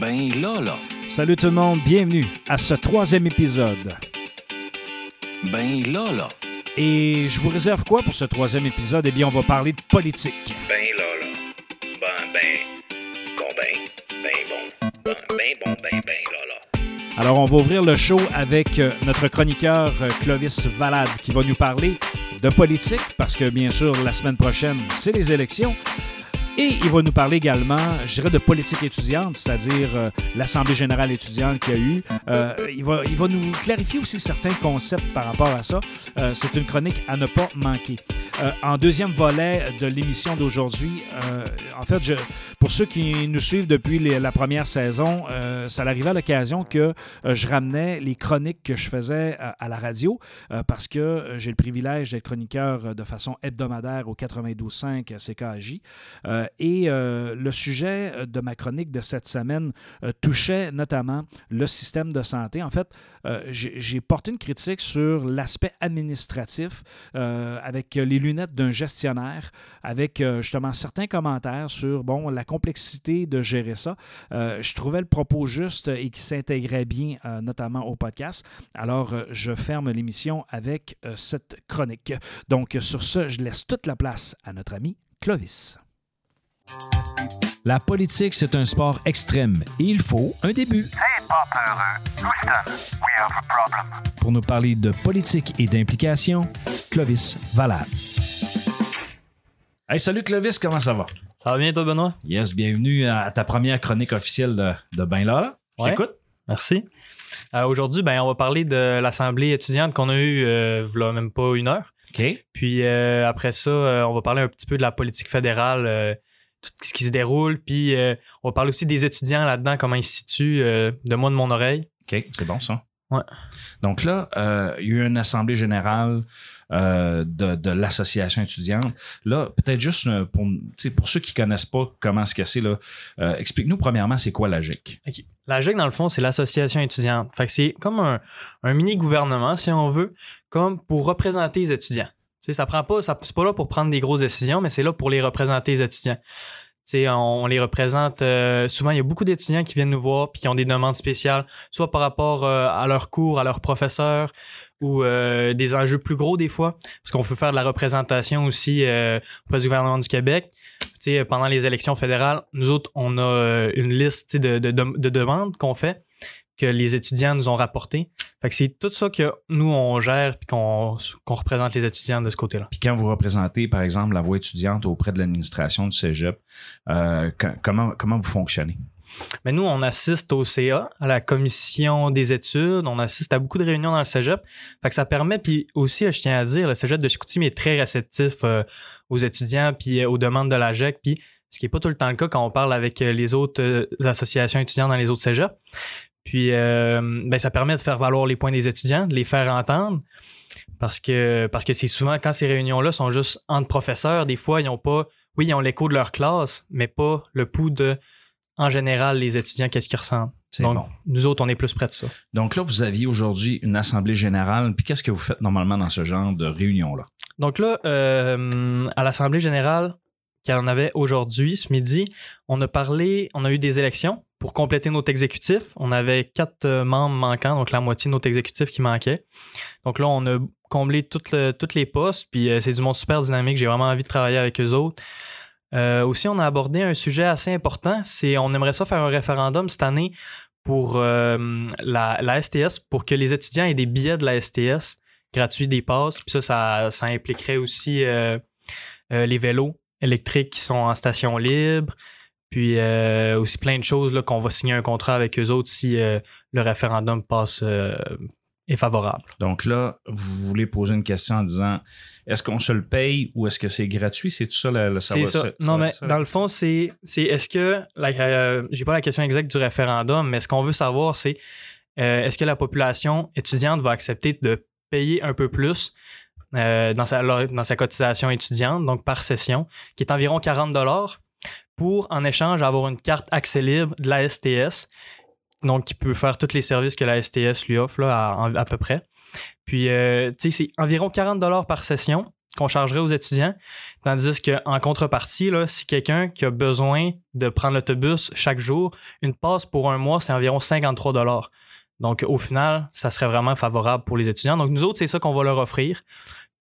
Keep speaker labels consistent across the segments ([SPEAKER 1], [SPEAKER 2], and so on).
[SPEAKER 1] Ben là, là.
[SPEAKER 2] Salut tout le monde, bienvenue à ce troisième épisode.
[SPEAKER 1] Ben là, là.
[SPEAKER 2] Et je vous réserve quoi pour ce troisième épisode? Eh bien, on va parler de politique.
[SPEAKER 3] Ben là, là. Ben, ben. Bon, ben. Ben, bon. Ben, ben, bon, ben, ben, là, là.
[SPEAKER 2] Alors, on va ouvrir le show avec euh, notre chroniqueur euh, Clovis Valade qui va nous parler de politique parce que, bien sûr, la semaine prochaine, c'est les élections. Et il va nous parler également, je dirais, de politique étudiante, c'est-à-dire euh, l'Assemblée générale étudiante qu'il y a eu. Euh, il, va, il va nous clarifier aussi certains concepts par rapport à ça. Euh, c'est une chronique à ne pas manquer. Euh, en deuxième volet de l'émission d'aujourd'hui, euh, en fait, pour ceux qui nous suivent depuis la première saison, euh, ça arrivait à l'occasion que je ramenais les chroniques que je faisais à, à la radio parce que j'ai le privilège d'être chroniqueur de façon hebdomadaire au 92.5 CKJ. Et le sujet de ma chronique de cette semaine touchait notamment le système de santé. En fait, j'ai porté une critique sur l'aspect administratif avec les lunettes d'un gestionnaire, avec euh, justement certains commentaires sur bon, la complexité de gérer ça. Euh, je trouvais le propos juste et qui s'intégrait bien, euh, notamment au podcast. Alors, euh, je ferme l'émission avec euh, cette chronique. Donc, sur ce, je laisse toute la place à notre ami Clovis. La politique, c'est un sport extrême et il faut un début. Pour nous parler de politique et d'implication, Clovis Valade. Hey, salut Clovis, comment ça va?
[SPEAKER 4] Ça va bien, toi, Benoît?
[SPEAKER 2] Yes, bienvenue à ta première chronique officielle de, de Ben Lala.
[SPEAKER 4] Ouais.
[SPEAKER 2] J'écoute.
[SPEAKER 4] Merci. Euh, Aujourd'hui, ben, on va parler de l'assemblée étudiante qu'on a eue euh, v'là même pas une heure.
[SPEAKER 2] OK.
[SPEAKER 4] Puis euh, après ça, euh, on va parler un petit peu de la politique fédérale, tout ce qui se déroule. Puis euh, on va parler aussi des étudiants là-dedans, comment ils se situent, euh, de moi, de mon oreille.
[SPEAKER 2] OK, c'est bon ça.
[SPEAKER 4] Ouais.
[SPEAKER 2] Donc là, euh, il y a eu une assemblée générale euh, de, de l'association étudiante. Là, peut-être juste pour, pour ceux qui connaissent pas comment ce que c'est, là, euh, explique-nous premièrement c'est quoi la GIC.
[SPEAKER 4] OK. La GEC, dans le fond, c'est l'association étudiante. Fait que c'est comme un, un mini-gouvernement, si on veut, comme pour représenter les étudiants. Tu sais, ça prend pas, c'est pas là pour prendre des grosses décisions, mais c'est là pour les représenter les étudiants. Tu sais, on, on les représente. euh, souvent, il y a beaucoup d'étudiants qui viennent nous voir puis qui ont des demandes spéciales, soit par rapport euh, à leurs cours, à leurs professeurs, ou euh, des enjeux plus gros des fois, parce qu'on peut faire de la représentation aussi euh, auprès du gouvernement du Québec. Tu sais, pendant les élections fédérales, nous autres, on a euh, une liste de, de, de- de demandes qu'on fait que les étudiants nous ont rapportées. Fait que c'est tout ça que nous, on gère puis qu'on représente les étudiants de ce côté-là.
[SPEAKER 2] Puis quand vous représentez, par exemple, la voix étudiante auprès de l'administration du Cégep, euh, co- comment, comment vous fonctionnez?
[SPEAKER 4] Mais nous, on assiste au CA, à la commission des études, on assiste à beaucoup de réunions dans le cégep. Fait que ça permet, puis aussi, je tiens à dire, le cégep de Chicoutimi est très réceptif euh, aux étudiants puis euh, aux demandes de la GEC, puis ce qui n'est pas tout le temps le cas quand on parle avec les autres associations étudiantes dans les autres cégeps. Puis, euh, ben, ça permet de faire valoir les points des étudiants, de les faire entendre. Parce que parce que c'est souvent quand ces réunions-là sont juste entre professeurs, des fois, ils ont pas. Oui, ils ont l'écho de leur classe, mais pas le pouls de en général les étudiants, qu'est-ce qu'ils ressentent. Donc,
[SPEAKER 2] bon.
[SPEAKER 4] nous autres, on est plus près de ça.
[SPEAKER 2] Donc là, vous aviez aujourd'hui une assemblée générale. Puis qu'est-ce que vous faites normalement dans ce genre de réunion-là?
[SPEAKER 4] Donc là, euh, à l'Assemblée générale qu'il y en avait aujourd'hui, ce midi, on a parlé, on a eu des élections pour compléter notre exécutif. On avait quatre euh, membres manquants, donc la moitié de notre exécutif qui manquait. Donc là, on a comblé toutes le- toutes les postes, puis euh, c'est du monde super dynamique. J'ai vraiment envie de travailler avec eux autres. Euh, aussi, on a abordé un sujet assez important. C'est on aimerait ça faire un référendum cette année pour la, STS, pour que les étudiants aient des billets de la STS gratuits des passes. Puis ça, ça, impliquerait aussi les vélos électriques qui sont en station libre. Puis euh, aussi plein de choses qu'on va signer un contrat avec eux autres si euh, le référendum passe euh, est favorable.
[SPEAKER 2] Donc là, vous voulez poser une question en disant est-ce qu'on se le paye ou est-ce que c'est gratuit? C'est tout ça le,
[SPEAKER 4] C'est ça. Non, mais dans le fond, c'est c'est est-ce que euh, j'ai pas la question exacte du référendum, mais ce qu'on veut savoir, c'est est-ce que la population étudiante va accepter de payer un peu plus dans, sa, dans sa cotisation étudiante, donc par session, qui est environ 40 pour en échange avoir une carte accès libre de la STS, donc qui peut faire tous les services que la STS lui offre à, peu près. Puis, euh, tu sais, c'est environ 40 par session. qu'on chargerait aux étudiants. Tandis qu'en contrepartie, là, si quelqu'un qui a besoin de prendre l'autobus chaque jour, une passe pour un mois, c'est environ 53 Donc, au final, ça serait vraiment favorable pour les étudiants. Donc, nous autres, c'est ça qu'on va leur offrir.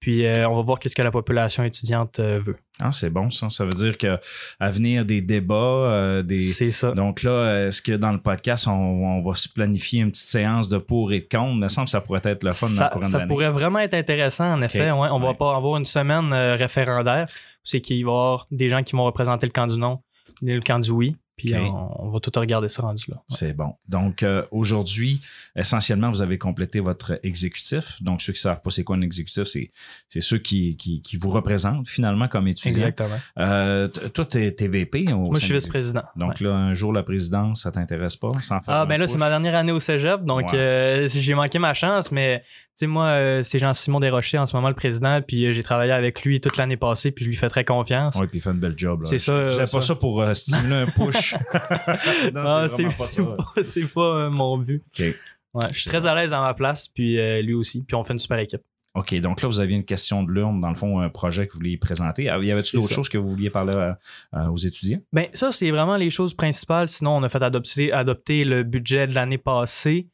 [SPEAKER 4] Puis, euh, on va voir qu'est-ce que la population étudiante euh, veut.
[SPEAKER 2] Ah, c'est bon, ça. Ça veut dire qu'à venir des débats, euh, des.
[SPEAKER 4] C'est ça.
[SPEAKER 2] Donc là, est-ce que dans le podcast, on, on va se planifier une petite séance de pour et de contre? Il me semble que ça pourrait être le fun dans
[SPEAKER 4] ça,
[SPEAKER 2] le courant de
[SPEAKER 4] ça pourrait vraiment être intéressant, en effet. Ouais, on va
[SPEAKER 2] Ouais.
[SPEAKER 4] pas avoir une semaine référendaire. C'est qu'il va y avoir des gens qui vont représenter le camp du non et le camp du oui. Puis on, on va tout regarder ça rendu là. Ouais.
[SPEAKER 2] C'est bon. Donc, euh, aujourd'hui, essentiellement, vous avez complété votre exécutif. Donc, ceux qui ne savent pas c'est quoi un exécutif, c'est, c'est ceux qui, qui, qui vous représentent finalement comme étudiant.
[SPEAKER 4] Exactement.
[SPEAKER 2] Euh, toi, tu es, VP. au
[SPEAKER 4] Moi, je suis vice-président.
[SPEAKER 2] Donc
[SPEAKER 4] Ouais.
[SPEAKER 2] là, un jour, la présidence, ça t'intéresse pas? Sans faire
[SPEAKER 4] Ah, ben là, c'est ma dernière année au cégep, donc
[SPEAKER 2] Ouais.
[SPEAKER 4] euh, j'ai manqué ma chance, mais tu sais, moi, c'est Jean-Simon Desrochers en ce moment le président, puis j'ai travaillé avec lui toute l'année passée, puis je lui fais très confiance.
[SPEAKER 2] Oui, puis il fait une belle job. là.
[SPEAKER 4] C'est ça,
[SPEAKER 2] fais pas
[SPEAKER 4] ça.
[SPEAKER 2] ça pour euh, stimuler un push. non,
[SPEAKER 4] Ah,
[SPEAKER 2] c'est pas
[SPEAKER 4] pas, c'est pas, euh, mon but. Ouais, je suis très à l'aise à ma place, puis euh, lui aussi, puis on fait une super équipe.
[SPEAKER 2] OK, donc là, vous aviez une question de l'urne, dans le fond, un projet que vous vouliez présenter. Ah, Y avait-il
[SPEAKER 4] C'est
[SPEAKER 2] d'autres
[SPEAKER 4] ça.
[SPEAKER 2] choses que vous vouliez parler euh, aux étudiants?
[SPEAKER 4] Ben, ça, c'est vraiment les choses principales. Sinon, on a fait adopter, adopter le budget de l'année passée.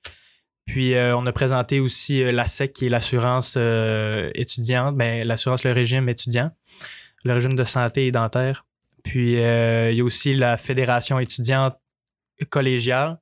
[SPEAKER 4] Puis, euh, on a présenté aussi euh, l'ASEC, qui est l'assurance euh, étudiante, ben, l'assurance, le régime étudiant, le régime de santé et dentaire. Puis, euh, il y a aussi la Fédération étudiante collégiale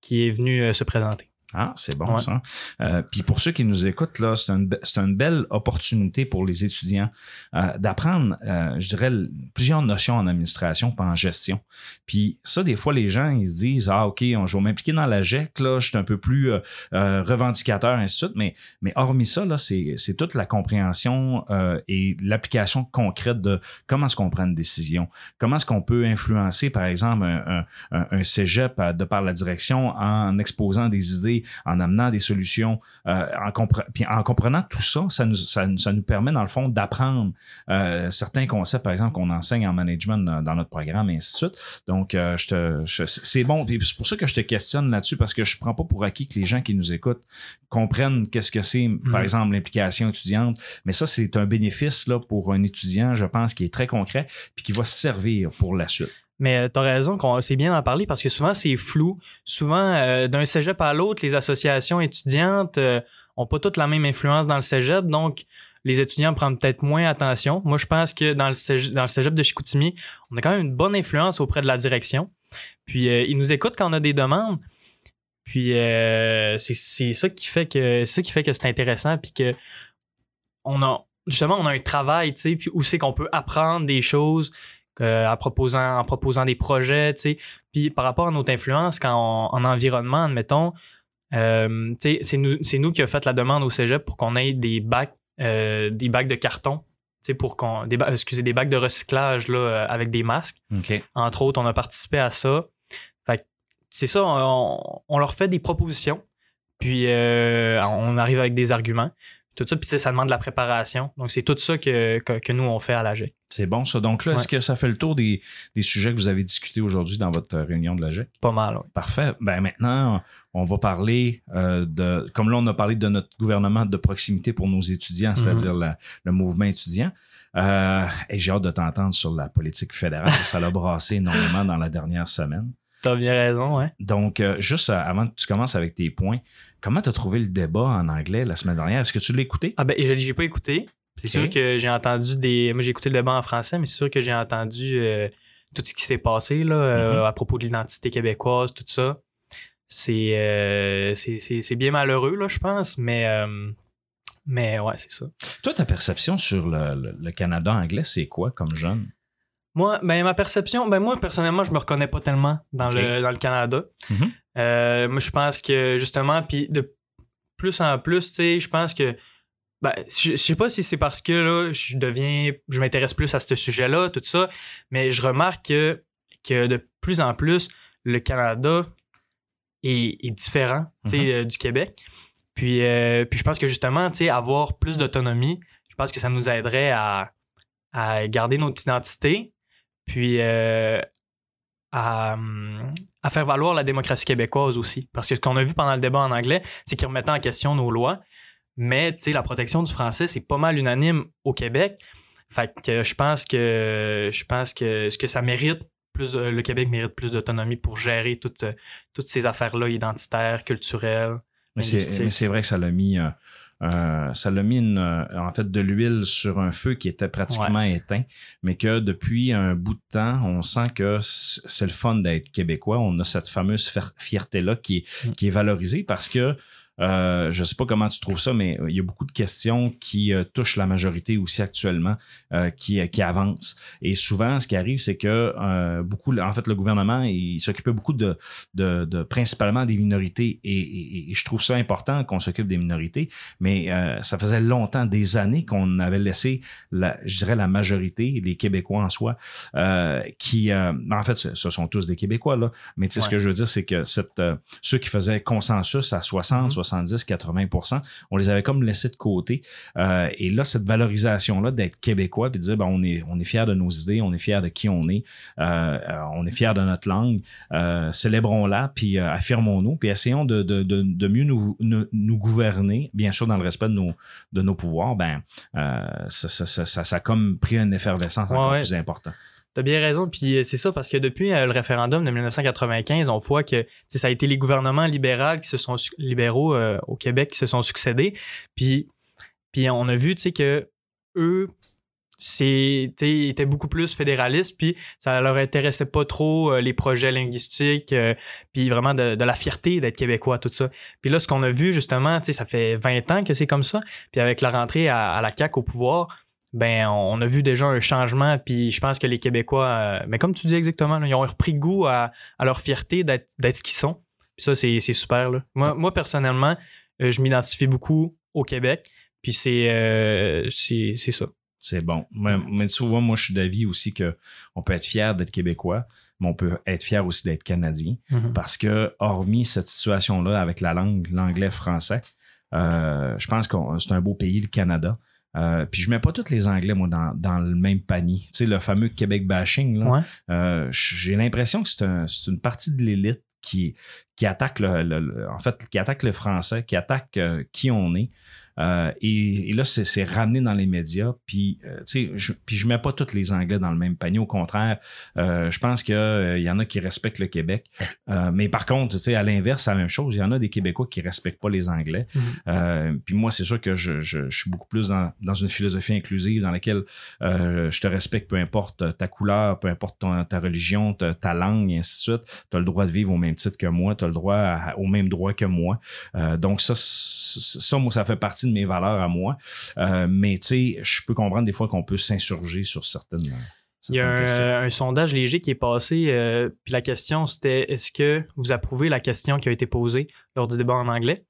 [SPEAKER 4] qui est venue euh, se présenter.
[SPEAKER 2] Ah, c'est bon
[SPEAKER 4] Ouais.
[SPEAKER 2] ça. Euh, Puis pour ceux qui nous écoutent, là, c'est une, be- c'est une belle opportunité pour les étudiants euh, d'apprendre, euh, je dirais, plusieurs notions en administration pas en gestion. Puis ça, des fois, les gens, ils se disent, ah, OK, on, je vais m'impliquer dans la GEC, là, je suis un peu plus revendicateur, ainsi de suite. Mais, mais hormis ça, là, c'est, c'est toute la compréhension et l'application concrète de comment est-ce qu'on prend une décision, comment est-ce qu'on peut influencer, par exemple, un, un, un, cégep de par la direction en exposant des idées, en amenant des solutions, euh, en, compre- puis en comprenant tout ça, ça nous, ça, nous- ça nous permet, dans le fond, d'apprendre euh, certains concepts, par exemple, qu'on enseigne en management dans, dans notre programme, et ainsi de suite. Donc, euh, je te, je- c'est bon. C'est pour ça que je te questionne là-dessus, parce que je prends pas pour acquis que les gens qui nous écoutent comprennent qu'est-ce que c'est, par
[SPEAKER 4] Mm.
[SPEAKER 2] exemple, l'implication étudiante. Mais ça, c'est un bénéfice là, pour un étudiant, je pense, qui est très concret, puis qui va servir pour la suite.
[SPEAKER 4] Mais tu as raison, c'est bien d'en parler parce que souvent, c'est flou. Souvent, euh, d'un cégep à l'autre, les associations étudiantes euh, ont pas toutes la même influence dans le cégep, donc les étudiants prennent peut-être moins attention. Moi, je pense que dans le cégep, de Chicoutimi, on a quand même une bonne influence auprès de la direction. Puis, euh, ils nous écoutent quand on a des demandes. Puis, euh, c'est ça qui fait que ça qui fait que c'est intéressant, puis que on a justement on a un travail, tu sais, où c'est qu'on peut apprendre des choses euh, en proposant en proposant des projets, tu sais. Puis par rapport à notre influence quand on- en environnement, admettons, euh, tu sais, c'est nous nous qui a fait la demande au Cégep pour qu'on ait des bacs euh, des bacs de carton, tu sais, pour qu'on des excusez des bacs de recyclage là euh, avec des masques. Entre autres, on a participé à ça. Fait c'est ça, on, on leur fait des propositions, puis on arrive avec des arguments. Tout ça, puis ça demande de la préparation. Donc, c'est tout ça que, que, que nous, on fait à la GEC.
[SPEAKER 2] C'est bon, ça. Donc là, est-ce que ça fait le tour des, des sujets que vous avez discutés aujourd'hui dans votre réunion de la GEC?
[SPEAKER 4] Pas mal, oui.
[SPEAKER 2] Parfait. Ben maintenant, on va parler euh, de, comme là, on a parlé de notre gouvernement de proximité pour nos étudiants, c'est-à-dire la- le mouvement étudiant. Euh, et j'ai hâte de t'entendre sur la politique fédérale. Ça l'a brassé énormément dans la dernière semaine.
[SPEAKER 4] T'as bien raison, ouais.
[SPEAKER 2] Donc, euh, juste euh, avant que tu commences avec tes points, comment tu as trouvé le débat en anglais la semaine dernière? Est-ce que tu l'as écouté?
[SPEAKER 4] Ah ben, je l'ai pas écouté. C'est sûr que j'ai entendu des. Moi, j'ai écouté le débat en français, mais c'est sûr que j'ai entendu euh, tout ce qui s'est passé là, euh,
[SPEAKER 2] Mhm.
[SPEAKER 4] à propos de l'identité québécoise, tout ça. C'est c'est- bien malheureux, là, je pense, mais, mais ouais, c'est ça.
[SPEAKER 2] Toi, ta perception sur le, le- le Canada anglais, c'est quoi comme jeune?
[SPEAKER 4] Moi, ben, ma perception, ben, moi, personnellement, je me reconnais pas tellement dans, le, dans le Canada.
[SPEAKER 2] Mhm.
[SPEAKER 4] Euh, moi, je pense que, justement, puis de plus en plus, tu sais, je pense que, ben, je, sais pas si c'est parce que, là, je deviens, je m'intéresse plus à ce sujet-là, tout ça, mais je remarque que, que de plus en plus, le Canada est, est différent, euh, du Québec. Puis, euh, puis je pense que, justement, tu sais, avoir plus d'autonomie, je pense que ça nous aiderait à, à garder notre identité, puis euh, à, à faire valoir la démocratie québécoise aussi. Parce que ce qu'on a vu pendant le débat en anglais, c'est qu'ils remettaient en question nos lois. Mais tu sais, la protection du français, c'est pas mal unanime au Québec. Fait que je pense que je pense que ce que ça mérite plus de- le Québec mérite plus d'autonomie pour gérer toutes, toutes ces affaires-là identitaires, culturelles.
[SPEAKER 2] Mais c'est,
[SPEAKER 4] linguistiques.
[SPEAKER 2] mais c'est vrai que ça l'a mis, euh, euh, ça l'a mis une, euh, en fait de l'huile sur un feu qui était pratiquement éteint, mais que depuis un bout de temps, on sent que c'est le fun d'être québécois. On a cette fameuse fierté-là qui
[SPEAKER 4] Mm.
[SPEAKER 2] qui est valorisée parce que euh, je sais pas comment tu trouves ça, mais il y a beaucoup de questions qui euh, touchent la majorité aussi actuellement, euh, qui, qui avancent. Et souvent, ce qui arrive, c'est que euh, beaucoup, en fait, le gouvernement, il s'occupait beaucoup de, de, de principalement des minorités. Et, et- et je trouve ça important qu'on s'occupe des minorités, mais euh, ça faisait longtemps, des années, qu'on avait laissé, la, je dirais, la majorité, les Québécois en soi, euh, qui, euh, en fait, ce, ce sont tous des Québécois, là, mais tu sais, ce que je veux dire, c'est que cette, euh, ceux qui faisaient consensus à 60,
[SPEAKER 4] Mhm.
[SPEAKER 2] 70, 80 on les avait comme laissés de côté. Euh, et là, cette valorisation-là d'être québécois, puis de dire, ben, on est, on est fiers de nos idées, on est fiers de qui on est, euh, euh, on est fiers de notre langue, célébrons-la, puis affirmons-nous, puis essayons de, de, de, de mieux nous, nous, nous gouverner, bien sûr dans le respect de nos, de nos pouvoirs, ben, ça, ça, ça, ça, ça a comme pris une effervescence encore
[SPEAKER 4] ouais.
[SPEAKER 2] plus important.
[SPEAKER 4] T'as bien raison, puis euh, c'est ça parce que depuis euh, le référendum de 1995, on voit que ça a été les gouvernements libéraux qui se sont libéraux euh, au Québec qui se sont succédés, puis puis on a vu que eux étaient beaucoup plus fédéralistes puis ça leur intéressait pas trop les projets linguistiques puis vraiment de, la fierté d'être québécois tout ça. Puis là ce qu'on a vu justement ça fait 20 ans que c'est comme ça puis avec la rentrée à, à la CAQ au pouvoir ben on a vu déjà un changement puis je pense que les Québécois euh, mais comme tu dis exactement là, ils ont repris goût à, à leur fierté d'être ce qu'ils sont puis ça c'est c'est super là. moi moi personnellement euh, je m'identifie beaucoup au Québec puis c'est euh, c'est ça
[SPEAKER 2] C'est bon. Mais, mais souvent, moi, je suis d'avis aussi que on peut être fier d'être québécois, mais on peut être fier aussi d'être canadien. Parce que, hormis cette situation-là avec la langue, l'anglais-français, euh, je pense que c'est un beau pays, le Canada. Euh, puis je mets pas tous les Anglais, moi, dans, dans le même panier. Tu sais, le fameux Québec bashing, là,
[SPEAKER 4] Ouais.
[SPEAKER 2] euh, j'ai l'impression que c'est un- c'est une partie de l'élite qui, qui attaque le, le- le- en fait, qui attaque le français, qui attaque euh, qui on est. Euh, et, et là, c'est ramené dans les médias. Puis, euh, tu sais, je, puis je mets pas tous les Anglais dans le même panier. Au contraire, euh, je pense qu'il y en a qui respectent le Québec. Mais par contre, tu sais, à l'inverse, c'est la même chose. Il y en a des Québécois qui respectent pas les Anglais. Euh, puis moi, c'est sûr que je, je, je suis beaucoup plus dans, dans une philosophie inclusive dans laquelle je te respecte peu importe ta couleur, peu importe ton- ta religion, ta, ta langue, et ainsi de suite. Tu as le droit de vivre au même titre que moi, tu as le droit à- au même droit que moi. Donc ça, ça, moi, ça fait partie de mes valeurs à moi. Euh, mais tu sais, je peux comprendre des fois qu'on peut s'insurger sur certaines.
[SPEAKER 4] Il y a un, un sondage léger qui est passé, euh, puis la question c'était est-ce que vous approuvez la question qui a été posée lors du débat en anglais?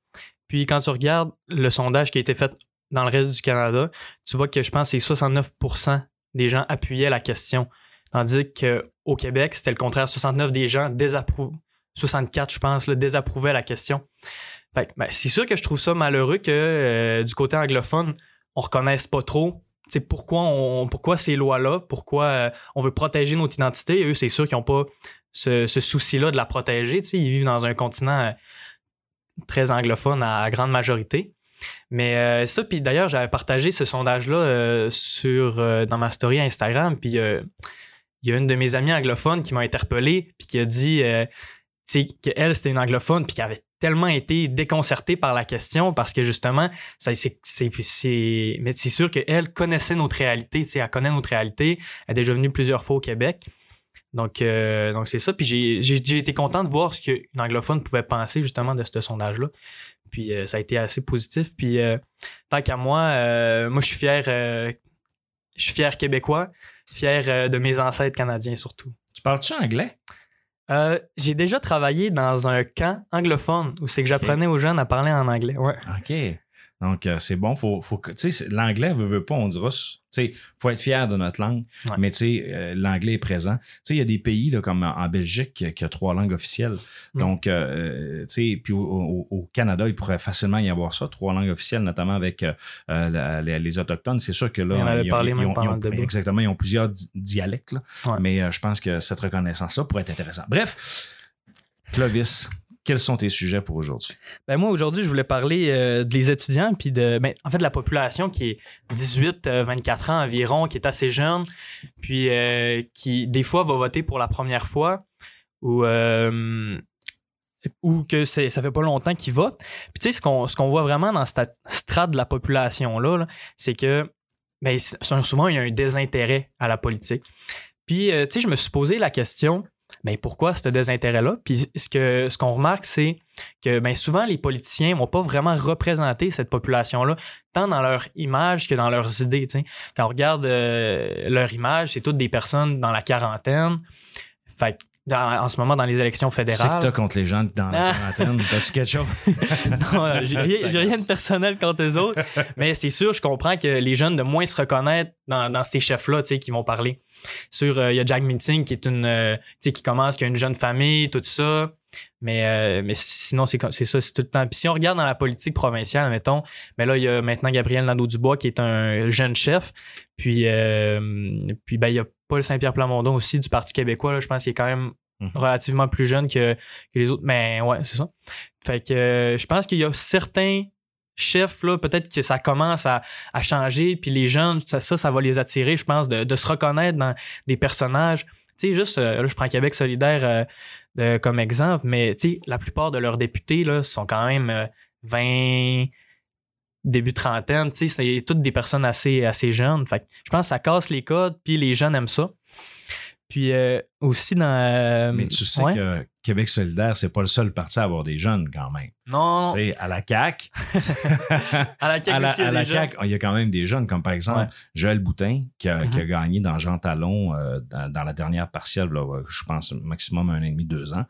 [SPEAKER 4] Puis quand tu regardes le sondage qui a été fait dans le reste du Canada, tu vois que je pense que c'est 69% des gens appuyaient la question. Tandis qu'au Québec, c'était le contraire. 69 des gens désapprouvent. 64, je pense, là, désapprouvaient la question. Ben, c'est sûr que je trouve ça malheureux que euh, du côté anglophone, on reconnaisse pas trop pourquoi, pourquoi ces lois-là, pourquoi euh, on veut protéger notre identité. Eux, c'est sûr qu'ils n'ont pas ce, souci-là de la protéger. tu sais, Ils vivent dans un continent euh, très anglophone à grande majorité. Mais ça, puis d'ailleurs, j'avais partagé ce sondage-là sur dans ma story Instagram, puis il y a une de mes amies anglophones qui m'a interpellé, puis qui a dit qu'elle, c'était une anglophone, puis qu'elle avait tellement été déconcertée par la question parce que justement, c'est, mais c'est sûr qu'elle connaissait notre réalité, tu sais, elle connaît notre réalité, elle est déjà venue plusieurs fois au Québec. Donc, euh, donc c'est ça. Puis j'ai, j'ai, été content de voir ce qu'une anglophone pouvait penser justement de ce sondage-là. Puis euh, ça a été assez positif. Puis euh, tant qu'à moi, moi je suis fier, je suis fier québécois, fier de mes ancêtres canadiens surtout.
[SPEAKER 2] Tu parles-tu anglais?
[SPEAKER 4] Euh, j'ai déjà travaillé dans un camp anglophone où c'est que j'apprenais aux jeunes à parler en anglais. Ouais.
[SPEAKER 2] OK. Donc, euh, c'est bon. Faut, faut l'anglais veut, veut pas, on dira. Tu sais, faut être fier de notre langue,
[SPEAKER 4] Ouais.
[SPEAKER 2] mais tu sais, euh, l'anglais est présent. Tu sais, il y a des pays là, comme en Belgique qui, qui a trois langues officielles.
[SPEAKER 4] Mm.
[SPEAKER 2] Donc, euh, tu sais, puis au, au- au Canada, il pourrait facilement y avoir ça, trois langues officielles, notamment avec euh, euh, la- les, les autochtones. C'est sûr que là,
[SPEAKER 4] Il en avait parlé
[SPEAKER 2] ils
[SPEAKER 4] même
[SPEAKER 2] ont-
[SPEAKER 4] pendant
[SPEAKER 2] ils ont-
[SPEAKER 4] le débat.
[SPEAKER 2] exactement, ils ont plusieurs di- dialectes, là.
[SPEAKER 4] Ouais.
[SPEAKER 2] mais euh, je pense que cette reconnaissance-là pourrait être intéressante. Bref, Clovis, quels sont tes sujets pour aujourd'hui?
[SPEAKER 4] Ben moi, aujourd'hui, je voulais parler euh, des étudiants, puis de, ben, en fait, de la population qui est 18-24 ans environ, qui est assez jeune, puis euh, qui, des fois, va voter pour la première fois, ou, euh, ou que ça fait pas longtemps qu'ils votent. Puis tu sais, ce qu'on, voit vraiment dans cette strate de la population-là, là, c'est que ben, souvent, il y a un désintérêt à la politique. Puis, euh, tu sais, je me suis posé la question, ben, pourquoi ce désintérêt-là? Puis, ce, que, ce qu'on remarque, c'est que ben, souvent, les politiciens vont pas vraiment représenter cette population-là, tant dans leur image que dans leurs idées. Quand on regarde euh, leur image, c'est toutes des personnes dans la quarantaine. Fait que dans- en ce moment, dans les élections
[SPEAKER 2] C'est que
[SPEAKER 4] fédérales.
[SPEAKER 2] t'as contre les gens dans la
[SPEAKER 4] Ah.
[SPEAKER 2] quarantaine. T'as-tu quelque chose?
[SPEAKER 4] Non, j'ai rien, j'ai rien de personnel contre eux autres. Mais c'est sûr, je comprends que les jeunes de moins se reconnaître dans, dans ces chefs-là, qui vont parler. Sur, euh, il y a Jack Meeting qui est une, euh, qui commence, qui a une jeune famille, tout ça. Mais, euh, mais sinon, c'est, ça, c'est tout le temps. Puis si on regarde dans la politique provinciale, mettons, mais là, il y a maintenant Gabriel Nadeau-Dubois qui est un jeune chef. Puis, euh, puis ben, il y a Paul Saint-Pierre Plamondon aussi du Parti québécois, là, je pense qu'il est quand même
[SPEAKER 2] Mhm.
[SPEAKER 4] relativement plus jeune que, que les autres. Mais ouais, c'est ça. Fait que euh, je pense qu'il y a certains chefs, là, peut-être que ça commence à, à changer, puis les jeunes, ça, ça, ça va les attirer, je pense, de, de se reconnaître dans des personnages. Tu sais, juste, euh, là, je prends Québec solidaire euh, comme exemple, mais tu sais, la plupart de leurs députés, là, sont quand même euh, 20, début trentaine, tu sais, c'est toutes des personnes assez, assez jeunes. Fait que je pense que ça casse les codes, puis les jeunes aiment ça. Puis euh, aussi dans... euh,
[SPEAKER 2] Mais tu sais
[SPEAKER 4] ouais.
[SPEAKER 2] que Québec solidaire, c'est pas le seul parti à avoir des jeunes quand même.
[SPEAKER 4] Non,
[SPEAKER 2] Tu sais, à la CAQ,
[SPEAKER 4] à la CAQ
[SPEAKER 2] à la,
[SPEAKER 4] aussi, il y a
[SPEAKER 2] à la
[SPEAKER 4] des jeunes.
[SPEAKER 2] CAQ, il y a quand même des jeunes, comme par exemple
[SPEAKER 4] Ouais.
[SPEAKER 2] Joël Boutin, qui a,
[SPEAKER 4] Mhm.
[SPEAKER 2] qui a gagné dans Jean Talon euh, dans, dans la dernière partielle, là, je pense maximum un an et demi, deux ans.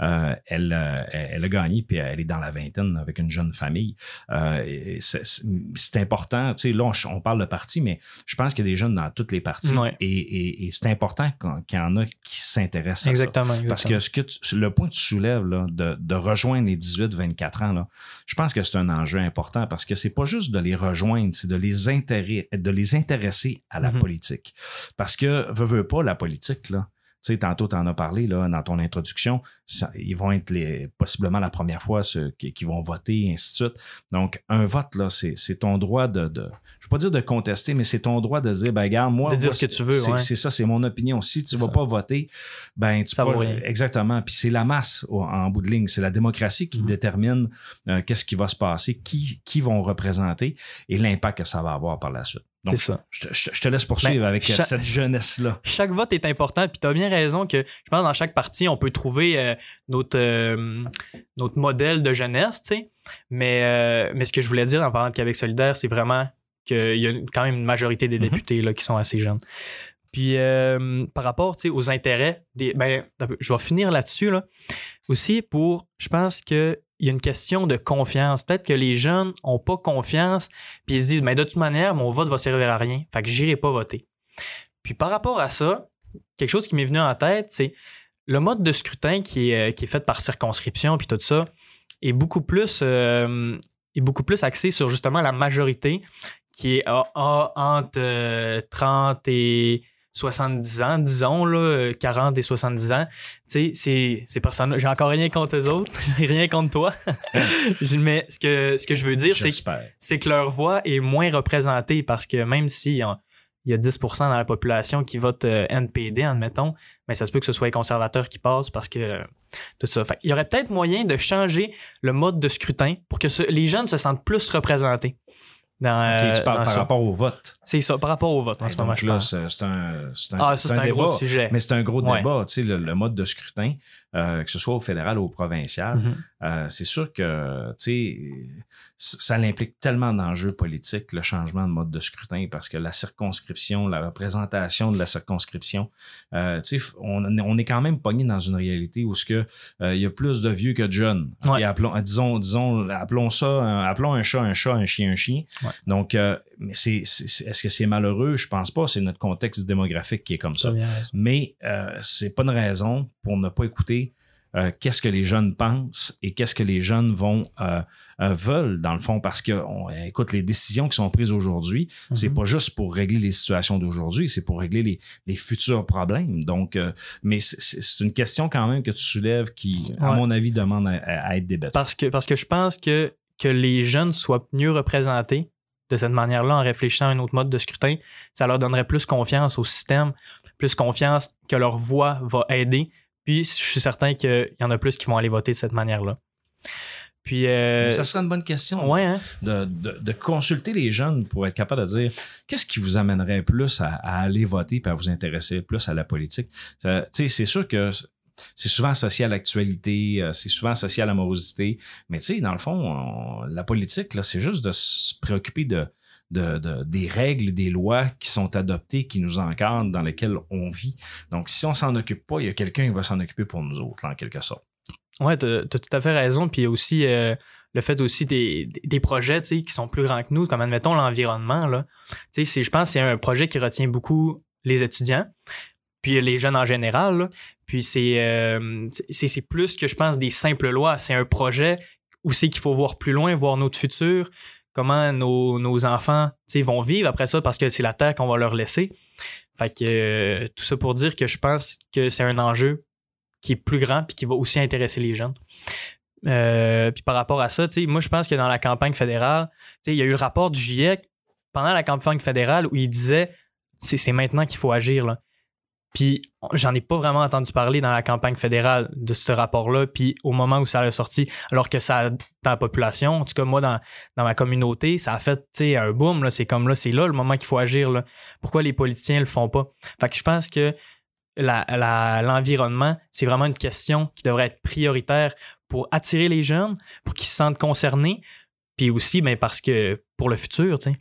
[SPEAKER 2] Euh, elle, euh, elle elle a gagné, puis elle est dans la vingtaine avec une jeune famille. Euh, c'est- important, tu sais, là, on, on parle de parti, mais je pense qu'il y a des jeunes dans toutes les parties.
[SPEAKER 4] Ouais.
[SPEAKER 2] Et, et- et c'est important qu'il y en a qui s'intéressent à ça.
[SPEAKER 4] Exactement,
[SPEAKER 2] Parce que, ce que tu- le point que tu soulèves, là, de, de rejoindre les 18-24 ans, là, je pense que c'est un enjeu important parce que c'est pas juste de les rejoindre, c'est de les, intéresser, de les intéresser à la
[SPEAKER 4] Mhm.
[SPEAKER 2] politique. Parce que, veux, veux pas, la politique, là, sais, tantôt, tu en as parlé là, dans ton introduction. ça- ils vont être les, possiblement la première fois ceux qui, qui vont voter, et ainsi de suite. Donc, un vote, là, c'est c'est ton droit de, de. Je ne veux pas dire de contester, mais c'est ton droit de dire, ben, regarde, moi.
[SPEAKER 4] De dire ce que tu veux,
[SPEAKER 2] c'est-
[SPEAKER 4] ouais.
[SPEAKER 2] C'est ça, c'est mon opinion. Si tu
[SPEAKER 4] C'est
[SPEAKER 2] vas
[SPEAKER 4] ça.
[SPEAKER 2] pas voter, ben, tu
[SPEAKER 4] Ça
[SPEAKER 2] peux-. Exactement. Puis c'est la masse au- en bout de ligne. C'est la démocratie qui
[SPEAKER 4] Mhm.
[SPEAKER 2] détermine euh, qu'est-ce qui va se passer, qui, qui vont représenter et l'impact que ça va avoir par la suite. Donc,
[SPEAKER 4] ça.
[SPEAKER 2] Je, te- je te- je te laisse poursuivre
[SPEAKER 4] Ben,
[SPEAKER 2] avec euh, cette jeunesse-là.
[SPEAKER 4] chaque vote est important. Puis tu as bien raison que je pense que dans chaque parti, on peut trouver euh, notre, euh, notre modèle de jeunesse, tu sais. Mais, euh, mais ce que je voulais dire en parlant de Québec solidaire, c'est vraiment qu'il y a quand même une majorité des
[SPEAKER 2] Mhm.
[SPEAKER 4] députés là, qui sont assez jeunes. Puis par rapport aux intérêts, des, ben, je vais finir là-dessus. Là. Aussi, pour, je pense qu'il y a une question de confiance. Peut-être que les jeunes n'ont pas confiance, puis ils se disent, mais de toute manière, mon vote va servir à rien. Fait que j'irai pas voter. Puis par rapport à ça, quelque chose qui m'est venu en tête, c'est le mode de scrutin qui est, euh, qui est fait par circonscription, puis tout ça, est beaucoup plus, euh, est beaucoup plus axé sur justement la majorité qui est ah, entre euh, 30 et 70 ans, disons, là, euh, 40 et 70 ans. Tu sais, ces, ces personnes j'ai encore rien contre eux autres, rien contre toi. Mais ce que, ce que je veux dire, c'est que leur voix est moins représentée parce que même s'il y a il y a 10% dans la population qui vote euh, NPD, admettons, mais ça se peut que ce soit les conservateurs qui passent parce que euh, tout ça. Fait, il y aurait peut-être moyen de changer le mode de scrutin pour que ce- les jeunes se sentent plus représentés. Dans,
[SPEAKER 2] Ok,
[SPEAKER 4] euh,
[SPEAKER 2] tu parles
[SPEAKER 4] dans
[SPEAKER 2] par
[SPEAKER 4] ça.
[SPEAKER 2] rapport au vote.
[SPEAKER 4] C'est ça, par rapport au vote en
[SPEAKER 2] Et
[SPEAKER 4] ce moment,
[SPEAKER 2] là, c'est un, un,
[SPEAKER 4] Ah, ça, c'est un, gros sujet.
[SPEAKER 2] Mais c'est un gros
[SPEAKER 4] Ouais.
[SPEAKER 2] débat, tu sais, le, le mode de scrutin, euh, que ce soit au fédéral ou au provincial.
[SPEAKER 4] Mhm.
[SPEAKER 2] Euh, c'est sûr que, tu sais, ça implique tellement d'enjeux politiques, le changement de mode de scrutin, parce que la circonscription, la représentation de la circonscription, euh, tu sais, on, on est quand même pogné dans une réalité où euh, il y a plus de vieux que de jeunes.
[SPEAKER 4] Ouais.
[SPEAKER 2] appelons, disons, disons, appelons ça, un- appelons un chat un chat, un chien un chien.
[SPEAKER 4] Ouais.
[SPEAKER 2] Donc, euh, mais c'est, c'est- c'est- est-ce que c'est malheureux? Je pense pas. C'est notre contexte démographique qui est comme ça. Mais euh, c'est pas une raison pour ne pas écouter euh, qu'est-ce que les jeunes pensent et qu'est-ce que les jeunes vont euh, euh, veulent dans le fond parce que on- écoute les décisions qui sont prises aujourd'hui c'est
[SPEAKER 4] Mhm.
[SPEAKER 2] pas juste pour régler les situations d'aujourd'hui c'est pour régler les, les futurs problèmes donc mais c'est- c'est c'est une question quand même que tu soulèves qui à
[SPEAKER 4] Ouais.
[SPEAKER 2] mon avis demande à, à être débattue
[SPEAKER 4] Parce que, parce que je pense que, que les jeunes soient mieux représentés de cette manière-là en réfléchissant à un autre mode de scrutin, ça leur donnerait plus confiance au système, plus confiance que leur voix va aider. Puis je suis certain qu'il y en a plus qui vont aller voter de cette manière-là. Puis, euh,
[SPEAKER 2] ça serait une bonne question
[SPEAKER 4] ouais, hein?
[SPEAKER 2] de, de- de consulter les jeunes pour être capable de dire qu'est-ce qui vous amènerait plus à, à aller voter et à vous intéresser plus à la politique? Ça, tu sais, c'est sûr que c'est souvent associé à l'actualité, euh, c'est souvent associé à l'amorosité, mais tu sais, dans le fond, on- la politique, là, c'est juste de se préoccuper de, de, de- des règles, des lois qui sont adoptées, qui nous encadrent, dans lesquelles on vit. Donc, si on s'en occupe pas, il y a quelqu'un qui va s'en occuper pour nous autres, là, en quelque sorte.
[SPEAKER 4] Ouais, t'as as tout à fait raison. Puis il y a aussi euh, le fait aussi des, des- des projets tu qui sont plus grands que nous, comme admettons l'environnement. là. Tu Je pense que c'est un projet qui retient beaucoup les étudiants, puis les jeunes en général. Puis c'est euh, c'est plus que je pense des simples lois. C'est un projet où c'est qu'il faut voir plus loin, voir notre futur, comment nos, nos enfants vont vivre après ça, parce que c'est la terre qu'on va leur laisser. Fait que euh, tout ça pour dire que je pense que c'est un enjeu qui est plus grand puis qui va aussi intéresser les jeunes. Euh, puis par rapport à ça, moi je pense que dans la campagne fédérale, il y a eu le rapport du GIEC pendant la campagne fédérale où il disait c'est c'est maintenant qu'il faut agir. Là. Puis j'en ai pas vraiment entendu parler dans la campagne fédérale de ce rapport-là, puis au moment où ça a sorti, alors que ça, dans la population, en tout cas moi dans, dans ma communauté, ça a fait un boom. C'est comme là, c'est là le moment qu'il faut agir. Là. Pourquoi les politiciens le font pas? Fait que je pense que l'environnement, c'est vraiment une question qui devrait être prioritaire pour attirer les jeunes, pour qu'ils se sentent concernés, puis aussi ben, parce que pour le futur, tu sais.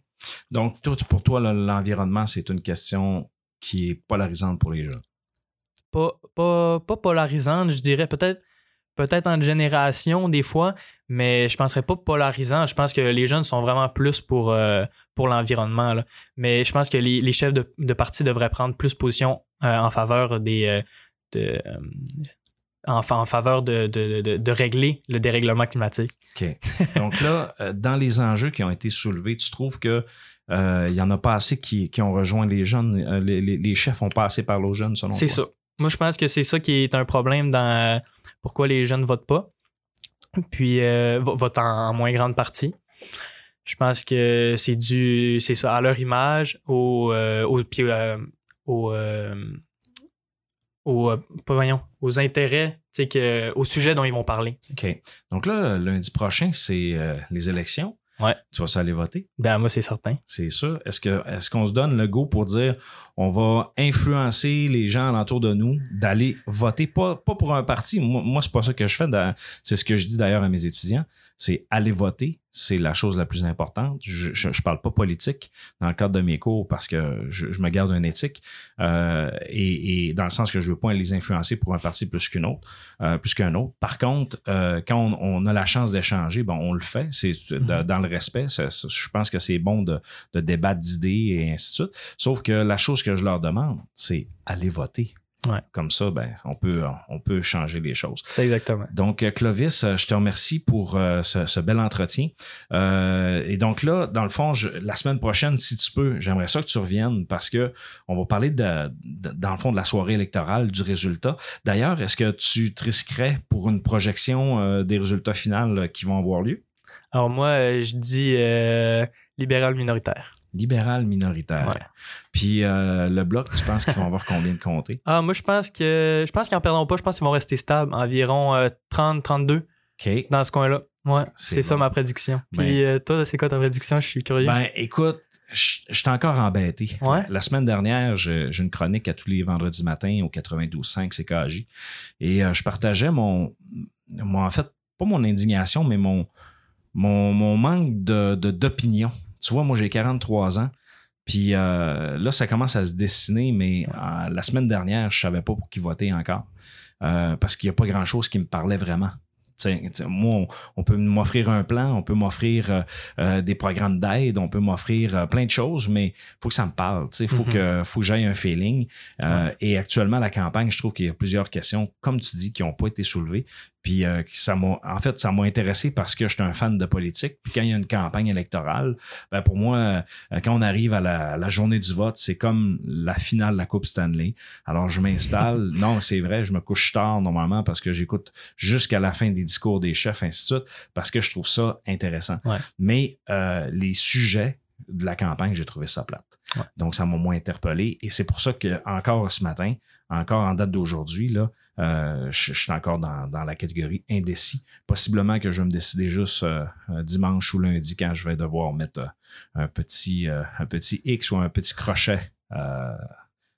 [SPEAKER 2] Donc, pour toi, l'environnement, c'est une question qui est polarisante pour les jeunes?
[SPEAKER 4] Pas, pas, pas polarisante, je dirais peut-être peut-être en génération des fois, mais je penserais pas polarisant. Je pense que les jeunes sont vraiment plus pour, euh, pour l'environnement. là. Mais je pense que les, les chefs de, de parti devraient prendre plus position euh, en faveur des. euh, de, en, en faveur de, de, régler le dérèglement climatique.
[SPEAKER 2] OK. Donc là, dans les enjeux qui ont été soulevés, tu trouves que il y en a pas assez qui, qui ont rejoint les jeunes, euh, les, les- les chefs ont pas assez parlé aux jeunes, selon
[SPEAKER 4] C'est ça. Moi, je pense que c'est ça qui est un problème dans euh, pourquoi les jeunes votent pas. Puis euh, vo- votent en, en moins grande partie. Je pense que c'est dû, c'est ça, à leur image, au, euh, au, puis, euh, au, euh, au, euh, pas voyons, aux intérêts, que, au sujet dont ils vont parler.
[SPEAKER 2] OK. Donc là, lundi prochain, c'est euh, les élections.
[SPEAKER 4] Ouais.
[SPEAKER 2] Tu vas aller voter,
[SPEAKER 4] Ben, moi, c'est certain.
[SPEAKER 2] c'est sûr. Est-ce que est-ce qu'on se donne le go pour dire on va influencer les gens alentour de nous d'aller voter, pas, pas pour un parti. Moi, moi c'est pas ça que je fais. C'est ce que je dis d'ailleurs à mes étudiants. C'est aller voter, c'est la chose la plus importante. Je, je parle pas politique dans le cadre de mes cours parce que je, je me garde un éthique euh, et, et dans le sens que je veux pas les influencer pour un parti plus qu'une autre, euh, plus qu'un autre. Par contre, euh, quand on, on a la chance d'échanger, bon, on le fait. C'est de-
[SPEAKER 4] Mhm.
[SPEAKER 2] dans le respect. Ça- ça- je pense que c'est bon de, de débattre d'idées et ainsi de suite. Sauf que la chose que je leur demande, c'est aller voter.
[SPEAKER 4] Ouais.
[SPEAKER 2] Comme ça, ben, on peut, on peut changer les choses.
[SPEAKER 4] C'est exactement.
[SPEAKER 2] Donc, euh, Clovis, euh, je te remercie pour euh, ce, ce bel entretien. Euh, et donc là, dans le fond, je- la semaine prochaine, si tu peux, j'aimerais ça que tu reviennes parce que on va parler de, de- dans le fond de la soirée électorale, du résultat. D'ailleurs, est-ce que tu te risquerais pour une projection euh, des résultats finaux euh, qui vont avoir lieu?
[SPEAKER 4] Alors, moi, euh, je dis euh, libéral minoritaire.
[SPEAKER 2] Libéral minoritaire.
[SPEAKER 4] Ouais.
[SPEAKER 2] Puis euh, le bloc, tu penses qu'ils vont avoir combien de comtés?
[SPEAKER 4] Ah, moi, je pense que je pense qu'ils en perdront pas. Je pense qu'ils vont rester stables, environ euh, 30-32
[SPEAKER 2] OK.
[SPEAKER 4] dans ce coin-là. Ouais,
[SPEAKER 2] C'est
[SPEAKER 4] ça
[SPEAKER 2] bon.
[SPEAKER 4] ma prédiction.
[SPEAKER 2] Ben-
[SPEAKER 4] Puis euh, toi, c'est quoi ta prédiction? Je suis curieux.
[SPEAKER 2] Ben, écoute, je je suis encore embêté.
[SPEAKER 4] Ouais.
[SPEAKER 2] La semaine dernière, j'ai une chronique à tous les vendredis matins au 92.5 CKJ. Et euh, je partageais mon, mon, en fait, pas mon indignation, mais mon, mon, mon manque de, de- d'opinion. Tu vois, moi, j'ai 43 ans. Puis euh, là, ça commence à se dessiner, mais euh, la semaine dernière, je savais pas pour qui voter encore. Euh, parce qu'il n'y a pas grand-chose qui me parlait vraiment. T'sais, t'sais, moi, on, on peut m'offrir un plan, on peut m'offrir des programmes d'aide, on peut m'offrir plein de choses, mais faut que ça me parle. Il faut
[SPEAKER 4] Mhm.
[SPEAKER 2] que faut que j'aille un feeling. Et actuellement, la campagne, je trouve qu'il y a plusieurs questions, comme tu dis, qui n'ont pas été soulevées. Puis euh, ça m'a, en fait, ça m'a intéressé parce que je suis un fan de politique. Puis quand il y a une campagne électorale, ben pour moi, euh, quand on arrive à la, la journée du vote, c'est comme la finale de la Coupe Stanley. Alors je m'installe. non, c'est vrai, je me couche tard normalement parce que j'écoute jusqu'à la fin des discours des chefs, ainsi de suite, parce que je trouve ça intéressant.
[SPEAKER 4] Ouais.
[SPEAKER 2] Mais euh, les sujets de la campagne, j'ai trouvé ça plate.
[SPEAKER 4] Ouais.
[SPEAKER 2] Donc, ça m'a moins interpellé. Et c'est pour ça que encore ce matin, encore en date d'aujourd'hui, là, euh, je, je suis encore dans, dans la catégorie indécis. Possiblement que je vais me décider juste euh, dimanche ou lundi quand je vais devoir mettre euh, un, petit, un petit X ou un petit crochet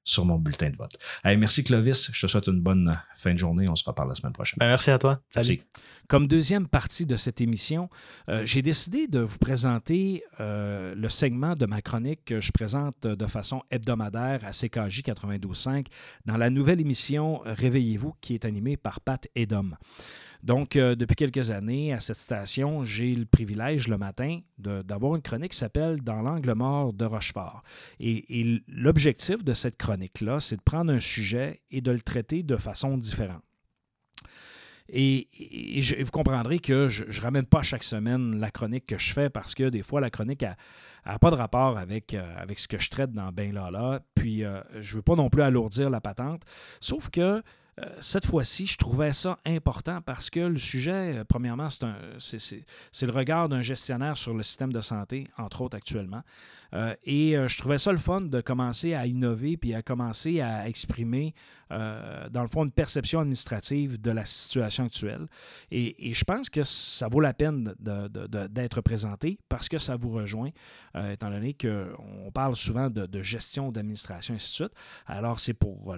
[SPEAKER 2] sur mon bulletin de vote. Allez, merci Clovis. Je te souhaite une bonne euh, fin de journée. On se reparle la semaine prochaine.
[SPEAKER 4] Ben, merci à toi. Salut.
[SPEAKER 2] Merci.
[SPEAKER 5] Comme deuxième partie de cette émission, euh, j'ai décidé de vous présenter euh, le segment de ma chronique que je présente de façon hebdomadaire à CKJ 92.5 dans la nouvelle émission Réveillez-vous qui est animée par Pat Edom. Donc, euh, depuis quelques années, à cette station, j'ai le privilège le matin d'avoir une chronique qui s'appelle Dans l'angle mort de Rochefort. Et, l'objectif de cette chronique-là, c'est de prendre un sujet et de le traiter de façon différente. Et, vous comprendrez que je ne ramène pas chaque semaine la chronique que je fais parce que des fois, la chronique n'a pas de rapport avec, euh, avec ce que je traite dans Ben Lala. Puis, euh, je ne veux pas non plus alourdir la patente. Sauf que cette fois-ci, je trouvais ça important parce que le sujet, euh, premièrement, c'est le regard d'un gestionnaire sur le système de santé, entre autres actuellement. Euh, et euh, je trouvais ça le fun de commencer à innover puis à commencer à exprimer, euh, dans le fond, une perception administrative de la situation actuelle. Et, je pense que ça vaut la peine d'être présenté parce que ça vous rejoint, euh, étant donné qu'on parle souvent de, gestion, d'administration, et ainsi de suite. Alors, c'est pour,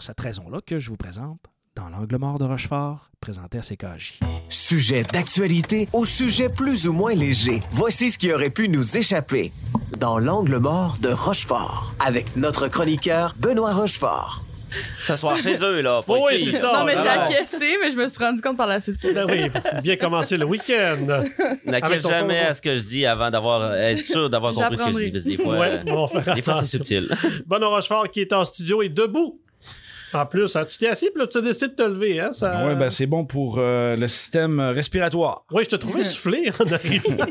[SPEAKER 5] cette raison-là que je vous présente dans l'angle mort de Rochefort, présenté à CKJ.
[SPEAKER 6] Sujet d'actualité au sujet plus ou moins léger. Voici ce qui aurait pu nous échapper. Dans l'angle mort de Rochefort, avec notre chroniqueur Benoît Rochefort.
[SPEAKER 7] Ce soir chez eux, là. pas
[SPEAKER 8] Oui,
[SPEAKER 7] ici.
[SPEAKER 8] c'est ça.
[SPEAKER 9] Non, mais j'ai
[SPEAKER 8] Alors,
[SPEAKER 9] acquiescé, mais je me suis rendu compte par la suite.
[SPEAKER 8] ben oui, bien commencer le week-end. Ton
[SPEAKER 7] jamais à ce que je dis avant d'avoir être sûr d'avoir compris ce que je dis. Parce que des fois,
[SPEAKER 8] Ouais,
[SPEAKER 7] euh, des fois c'est subtil.
[SPEAKER 8] Benoît Rochefort qui est en studio et debout. En plus, hein, tu t'es assis, puis là, tu décides de te lever. Hein, ça...
[SPEAKER 2] Ouais, ben c'est bon pour euh, le système euh, respiratoire.
[SPEAKER 8] Oui, je te trouvais soufflé en arrivant.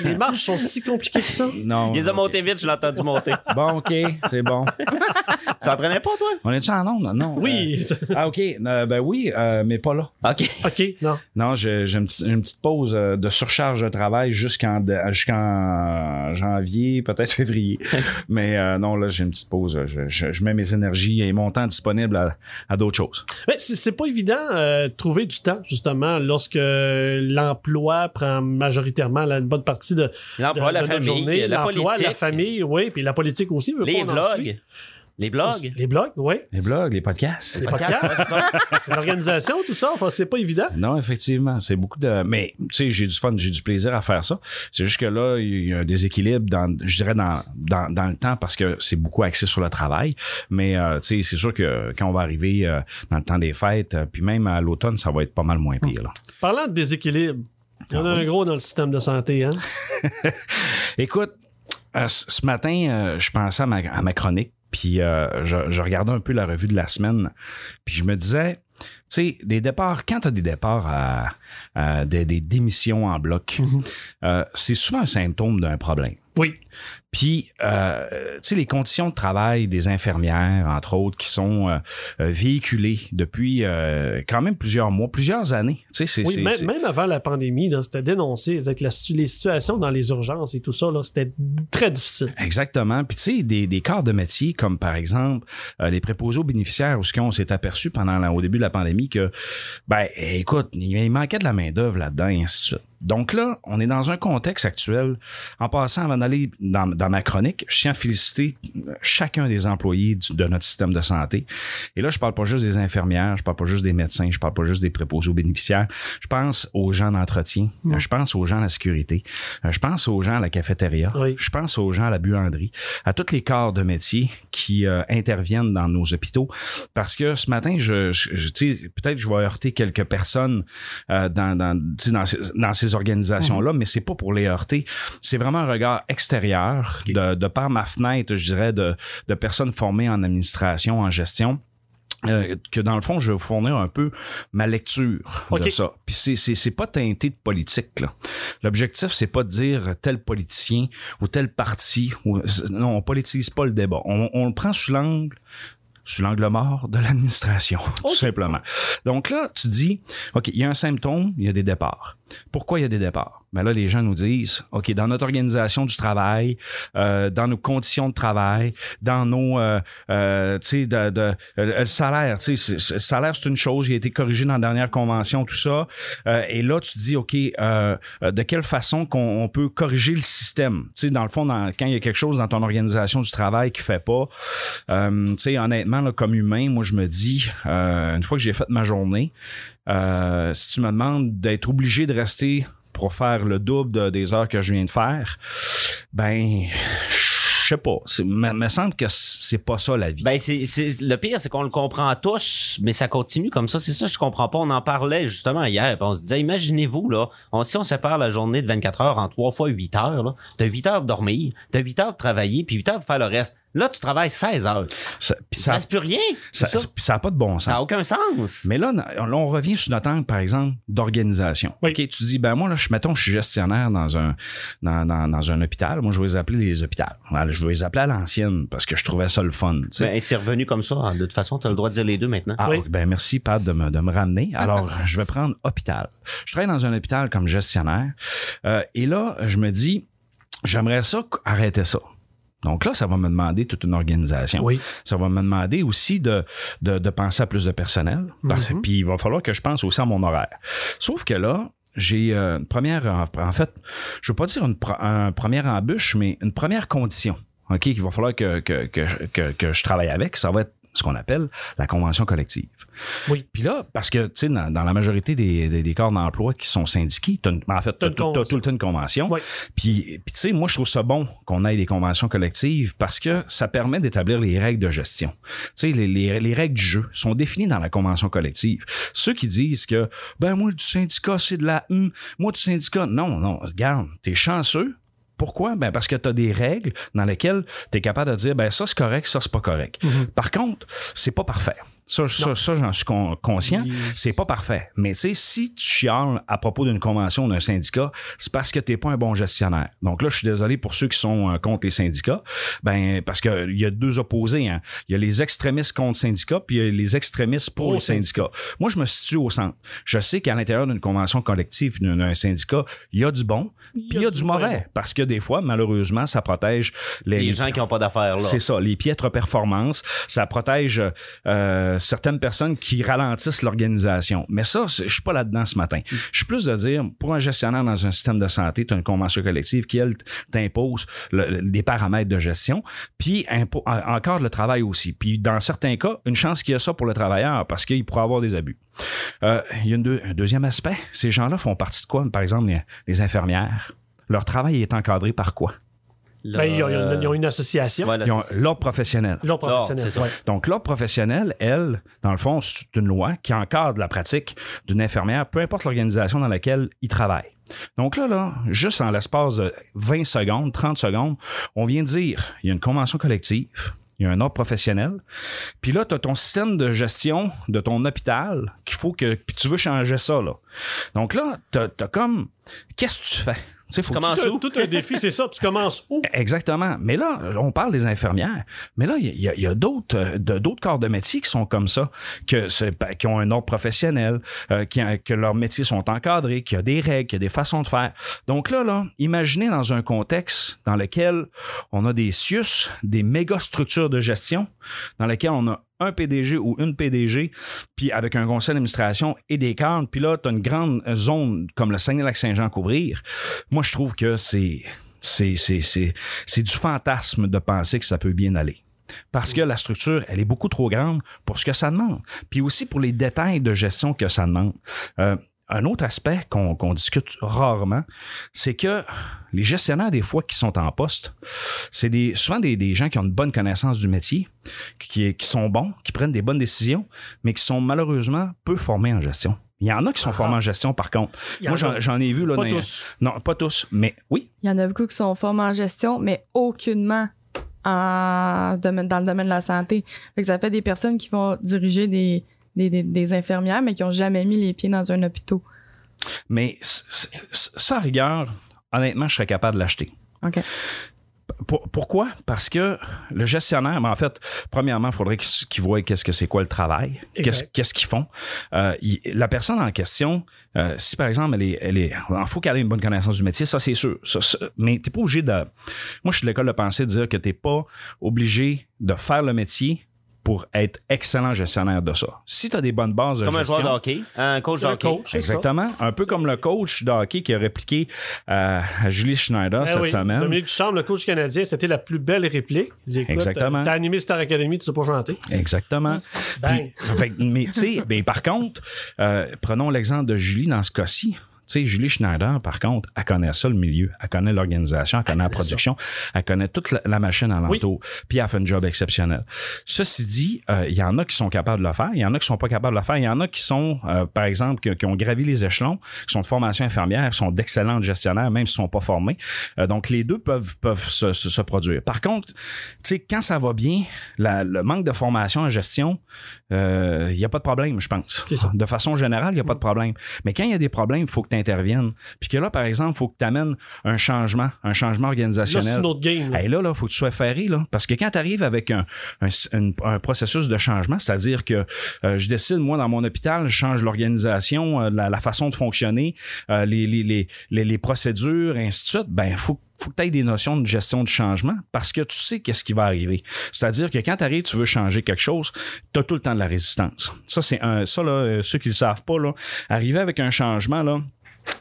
[SPEAKER 8] Les marches sont si compliquées que ça.
[SPEAKER 2] Non.
[SPEAKER 7] Il les a
[SPEAKER 2] ok.
[SPEAKER 7] montés vite, je l'ai entendu monter.
[SPEAKER 2] Bon, OK, c'est bon.
[SPEAKER 7] Tu t'entraînais pas, toi?
[SPEAKER 2] On est-tu en onde? Non.
[SPEAKER 8] Oui.
[SPEAKER 2] euh, ah, OK. Euh, ben oui, euh, mais pas là.
[SPEAKER 7] OK.
[SPEAKER 8] OK, non.
[SPEAKER 2] Non, j'ai j'ai une, petite- une petite pause de surcharge de travail jusqu'en jusqu'en janvier, peut-être février. Mais euh, non, là, j'ai une petite pause. Je, je- je mets mes énergies et mon temps disponible à, à d'autres choses.
[SPEAKER 8] Mais c'est c'est pas évident euh, de trouver du temps, justement, lorsque l'emploi prend majoritairement la, une bonne partie de, de,
[SPEAKER 7] L'emploi, la famille,
[SPEAKER 8] journée.
[SPEAKER 7] la
[SPEAKER 8] L'emploi,
[SPEAKER 7] politique,
[SPEAKER 8] la famille, oui, puis la politique aussi. veut
[SPEAKER 7] les
[SPEAKER 8] pas,
[SPEAKER 7] blogs. Les blogs?
[SPEAKER 8] Les blogs, oui.
[SPEAKER 2] Les blogs, les podcasts.
[SPEAKER 8] Les podcasts. c'est l'organisation, tout ça. Enfin, c'est pas évident.
[SPEAKER 2] Non, effectivement, c'est beaucoup de. Mais tu sais, j'ai du fun, j'ai du plaisir à faire ça. C'est juste que là, il y a un déséquilibre dans, je dirais dans, dans, dans le temps parce que c'est beaucoup axé sur le travail. Mais euh, tu sais, c'est sûr que quand on va arriver euh, dans le temps des fêtes, euh, puis même à l'automne, ça va être pas mal moins pire. Là.
[SPEAKER 8] Parlant de déséquilibre, il y en a
[SPEAKER 2] Ah oui.
[SPEAKER 8] un gros dans le système de santé, hein?
[SPEAKER 2] Écoute, euh, ce matin, euh, je pensais à ma, à ma chronique, puis euh, je, je regardais un peu la revue de la semaine, puis je me disais, tu sais, les départs, quand tu as des départs à, à des, des démissions en bloc, euh, c'est souvent un symptôme d'un problème.
[SPEAKER 8] Oui.
[SPEAKER 2] Puis, euh, tu sais, les conditions de travail des infirmières, entre autres, qui sont euh, euh, véhiculées depuis euh, quand même plusieurs mois, plusieurs années. Tu sais, c'est...
[SPEAKER 8] Oui, même, avant la pandémie, c'était dénoncé. Avec la, les situations dans les urgences et tout ça, là, c'était très difficile.
[SPEAKER 2] Exactement. Puis tu sais, des, des corps de métier comme par exemple euh, les préposés aux bénéficiaires où ce qu'on s'est aperçu pendant la- au début de la pandémie que ben écoute, il, il manquait de la main d'œuvre là-dedans et ainsi de suite. Donc là, on est dans un contexte actuel. En passant, avant d'aller dans, dans dans ma chronique, je tiens à féliciter chacun des employés du- de notre système de santé. Et là, je parle pas juste des infirmières, je parle pas juste des médecins, je parle pas juste des préposés aux bénéficiaires. Je pense aux gens d'entretien, euh, je pense aux gens à la sécurité, euh, je pense aux gens à la cafétéria,
[SPEAKER 8] Oui.
[SPEAKER 2] je pense aux gens à la buanderie, à tous les corps de métier qui euh, interviennent dans nos hôpitaux. Parce que ce matin, je, je- je- tu sais, peut-être je vais heurter quelques personnes euh, dans, dans, sais, dans, ces, dans ces organisations-là, mais c'est pas pour les heurter. C'est vraiment un regard extérieur de, de par ma fenêtre, je dirais, de, de personnes formées en administration, en gestion. euh, que dans le fond, je vais vous fournir un peu ma lecture de ça. Puis c'est, c'est, c'est pas teinté de politique. Là. L'objectif, c'est pas de dire tel politicien ou tel parti. Ou, non, on politise pas le débat. On, on le prend sous l'angle sous l'angle mort de l'administration, tout simplement. Donc là, tu dis, OK, il y a un symptôme, il y a des départs. Pourquoi il y a des départs? Ben là, les gens nous disent, OK, dans notre organisation du travail, euh, dans nos conditions de travail, dans nos, euh, euh, tu sais, de, de, euh, le salaire, tu sais, le salaire, c'est une chose, il a été corrigé dans la dernière convention, tout ça. Euh, et là, tu te dis, OK, euh, de quelle façon qu'on on peut corriger le système? Tu sais, dans le fond, quand il y a quelque chose dans ton organisation du travail qui fait pas, tu sais, honnêtement, là, comme humain, moi, je me dis, une fois que j'ai fait ma journée, si tu me demandes d'être obligé de rester pour faire le double de- des heures que je viens de faire, ben, je sais pas. C'est- Me, semble que c'est pas ça la vie.
[SPEAKER 7] Ben, c'est, c'est, le pire, c'est qu'on le comprend tous, mais ça continue comme ça. C'est ça, je comprends pas. On en parlait justement hier, on se disait, imaginez-vous, là, si on sépare la journée de 24 heures en trois fois 8 heures, là, t'as 8 heures pour dormir, t'as 8 heures pour travailler, puis 8 heures pour faire le reste. Là, tu travailles 16 heures.
[SPEAKER 2] ça, puis
[SPEAKER 7] Il
[SPEAKER 2] ça,
[SPEAKER 7] reste plus rien.
[SPEAKER 2] ça,
[SPEAKER 7] c'est ça.
[SPEAKER 2] puis ça a pas de bon sens.
[SPEAKER 7] Ça n'a aucun sens.
[SPEAKER 2] Mais là, on revient sur notre angle, par exemple, d'organisation.
[SPEAKER 8] Oui.
[SPEAKER 2] OK, tu dis, ben moi, là, je, mettons, je suis gestionnaire dans un, dans, dans, dans un hôpital. Moi, je vais les appeler les hôpitaux. Je vais les appeler à l'ancienne parce que je trouvais ça le fun.
[SPEAKER 7] Ben, c'est revenu comme ça. De toute façon, tu as le droit de dire les deux maintenant.
[SPEAKER 2] Ah,
[SPEAKER 8] Oui.
[SPEAKER 2] ben merci, Pat, de me, de me ramener. Alors, je vais prendre hôpital. Je travaille dans un hôpital comme gestionnaire. Euh, et là, je me dis, j'aimerais ça arrêter ça. Donc là, ça va me demander toute une organisation.
[SPEAKER 8] Oui.
[SPEAKER 2] Ça va me demander aussi de, de, de penser à plus de personnel. Parce-
[SPEAKER 8] Mhm.
[SPEAKER 2] Puis il va falloir que je pense aussi à mon horaire. Sauf que là, j'ai euh, une première, en, fait, je veux pas dire une, un première embûche, mais une première condition. OK, qu'il va falloir que, que, que, que je travaille avec, ça va être ce qu'on appelle la convention collective.
[SPEAKER 8] Oui.
[SPEAKER 2] Puis là, parce que, tu sais, dans, dans la majorité des, des, des corps d'emploi qui sont syndiqués, une- en fait,
[SPEAKER 8] T'as
[SPEAKER 2] t'as
[SPEAKER 8] une
[SPEAKER 2] tout, le temps une convention.
[SPEAKER 8] Oui.
[SPEAKER 2] Puis, puis tu sais, moi, je trouve ça bon qu'on ait des conventions collectives parce que ça permet d'établir les règles de gestion. Tu sais, les, les, les règles du jeu sont définies dans la convention collective. Ceux qui disent que, ben, moi, du syndicat, c'est de la hum, moi, du syndicat, non, non, regarde, t'es chanceux. Pourquoi? Ben parce que tu as des règles dans lesquelles tu es capable de dire ben ça c'est correct, ça c'est pas correct. Par contre, c'est pas parfait. Ça, ça, ça j'en suis con- conscient. C'est pas parfait. Mais tu sais, si tu chiales à propos d'une convention d'un syndicat, c'est parce que t'es pas un bon gestionnaire. Donc là, je suis désolé pour ceux qui sont euh, contre les syndicats. Ben, parce que il y a deux opposés. Hein. Il y a les extrémistes contre syndicats, puis il y a les extrémistes pour les syndicats. Moi, je me situe au centre. Je sais qu'à l'intérieur d'une convention collective, d'un d'un syndicat, il y a du bon, puis il y a du mauvais. Parce que des fois, malheureusement, ça protège les,
[SPEAKER 7] Les gens qui n'ont pas d'affaires là.
[SPEAKER 2] c'est ça, les piètres performances. Ça protège euh, certaines personnes qui ralentissent l'organisation. Mais ça, je suis pas là-dedans ce matin. Je suis plus de dire, pour un gestionnaire dans un système de santé, tu as une convention collective qui, elle, t'impose le- le- des paramètres de gestion, puis impo- encore le travail aussi. Puis dans certains cas, une chance qu'il y a ça pour le travailleur parce qu'il pourrait avoir des abus. Euh, il y a une deux- un deuxième aspect. Ces gens-là font partie de quoi? Par exemple, les, les infirmières. Leur travail est encadré par quoi?
[SPEAKER 7] Là,
[SPEAKER 8] Ben, ils, ont,
[SPEAKER 7] euh,
[SPEAKER 8] une, ils ont une association.
[SPEAKER 7] voilà,
[SPEAKER 2] Ils ont l'ordre professionnel.
[SPEAKER 8] L'ordre professionnel.
[SPEAKER 7] c'est ça.
[SPEAKER 8] ouais.
[SPEAKER 2] Donc, l'ordre professionnel, elle, dans le fond, c'est une loi qui encadre la pratique d'une infirmière, peu importe l'organisation dans laquelle il travaille. Donc là, là, juste en l'espace de 20 secondes, 30 secondes, on vient de dire, il y a une convention collective, il y a un ordre professionnel, puis là, tu as ton système de gestion de ton hôpital qu'il faut que, puis tu veux changer ça, là. Donc là, tu as, comme, qu'est-ce que tu fais? Tu sais, faut que tu-
[SPEAKER 7] Commence où?
[SPEAKER 8] Tout, tout un défi, c'est ça. Tu commences où?
[SPEAKER 2] Exactement. Mais là, on parle des infirmières. Mais là, il y a, il y a d'autres, euh, de- d'autres corps de métier qui sont comme ça, que c'est- qui ont un ordre professionnel, euh, qui, que leurs métiers sont encadrés, qu'il y a des règles, qu'il y a des façons de faire. Donc là, là, imaginez dans un contexte dans lequel on a des CIUS, des méga structures de gestion, dans lequel on a un PDG ou une PDG, puis avec un conseil d'administration et des cadres, puis là, tu une grande zone comme le Saguenay-Lac-Saint-Jean à couvrir. Moi, je trouve que c'est c'est, c'est, c'est, c'est du fantasme de penser que ça peut bien aller. Parce que la structure, elle est beaucoup trop grande pour ce que ça demande. Puis aussi pour les détails de gestion que ça demande. Euh, un autre aspect qu'on discute rarement, c'est que les gestionnaires, des fois, qui sont en poste, c'est des, souvent des, des gens qui ont une bonne connaissance du métier, qui, qui sont bons, qui prennent des bonnes décisions, mais qui sont malheureusement peu formés en gestion. Il y en a qui sont formés en gestion, par contre.
[SPEAKER 8] Ah.
[SPEAKER 2] Moi, j'en ai vu. Là,
[SPEAKER 8] Pas
[SPEAKER 2] dans-
[SPEAKER 8] tous.
[SPEAKER 2] Non, pas tous, mais oui.
[SPEAKER 9] Il y en a beaucoup qui sont formés en gestion, mais aucunement en dans le domaine de la santé. Fait que ça fait des personnes qui vont diriger des, des, des- des infirmières, mais qui n'ont jamais mis les pieds dans un hôpital.
[SPEAKER 2] Mais ça, à rigueur, honnêtement, je serais capable de l'acheter.
[SPEAKER 9] OK.
[SPEAKER 2] Pour- pourquoi? Parce que le gestionnaire, mais en fait, premièrement, il faudrait qu'il voie qu'est-ce que c'est quoi le travail, qu'est-ce qu'ils font. Euh, il- la personne en question, euh, si par exemple, elle est, elle est, il faut qu'elle ait une bonne connaissance du métier, ça c'est sûr. Ça, ça- mais t'es pas obligé de. Moi, je suis de l'école de pensée de dire que t'es pas obligé de faire le métier pour être excellent gestionnaire de ça. Si tu as des bonnes bases de
[SPEAKER 7] Comme un
[SPEAKER 2] gestion,
[SPEAKER 7] joueur de hockey, un coach de
[SPEAKER 8] Un
[SPEAKER 7] hockey.
[SPEAKER 8] coach, ça.
[SPEAKER 2] Exactement. Un peu comme le coach de hockey qui a répliqué euh, à Julie Schneider
[SPEAKER 8] Ben
[SPEAKER 2] cette
[SPEAKER 8] oui.
[SPEAKER 2] semaine.
[SPEAKER 8] Dominique Duchamp, le coach canadien, c'était la plus belle réplique. Il dit, écoute,
[SPEAKER 2] Exactement.
[SPEAKER 8] euh, T'as animé Star Academy, tu sais pas chanter.
[SPEAKER 2] Exactement. Puis, fait mais tu sais, ben, par contre, euh, prenons l'exemple de Julie dans ce cas-ci. Sais, Julie Schneider, par contre, elle connaît ça, le milieu. Elle connaît l'organisation, elle connaît la production, elle connaît toute la, la machine alentour. Puis elle fait un job exceptionnel. Ceci dit, euh, il y en a qui sont capables de le faire, il y en a qui sont pas capables de le faire. Il y en a qui sont, euh, par exemple, qui, qui ont gravi les échelons, qui sont de formation infirmière, qui sont d'excellents gestionnaires, même s'ils sont pas formés. Euh, donc, les deux peuvent, peuvent se, se- se produire. Par contre, tu sais, quand ça va bien, la- le manque de formation en gestion, il n'y a pas de problème, je pense.
[SPEAKER 8] Ça.
[SPEAKER 2] De façon générale, il n'y a pas de problème. Mais quand il y a des problèmes, il faut que tu Puis que là, par exemple, il faut que tu amènes un changement, un changement
[SPEAKER 8] Là, c'est
[SPEAKER 2] organisationnel.
[SPEAKER 8] autre game. là.
[SPEAKER 2] Hey, là, là, faut que tu sois ferré, là. Parce que quand tu arrives avec un, un, un- un processus de changement, c'est-à-dire que euh, je décide, moi, dans mon hôpital, je change l'organisation, euh, la, la façon de fonctionner, euh, les, les, les, les, les procédures, et ainsi de suite, ben, faut faut que tu aies des notions de gestion de changement parce que tu sais qu'est-ce qui va arriver. C'est-à-dire que quand tu arrives, tu veux changer quelque chose, tu as tout le temps de la résistance. Ça, c'est un. Ça, là, euh, ceux qui le savent pas, là, arriver avec un changement, là,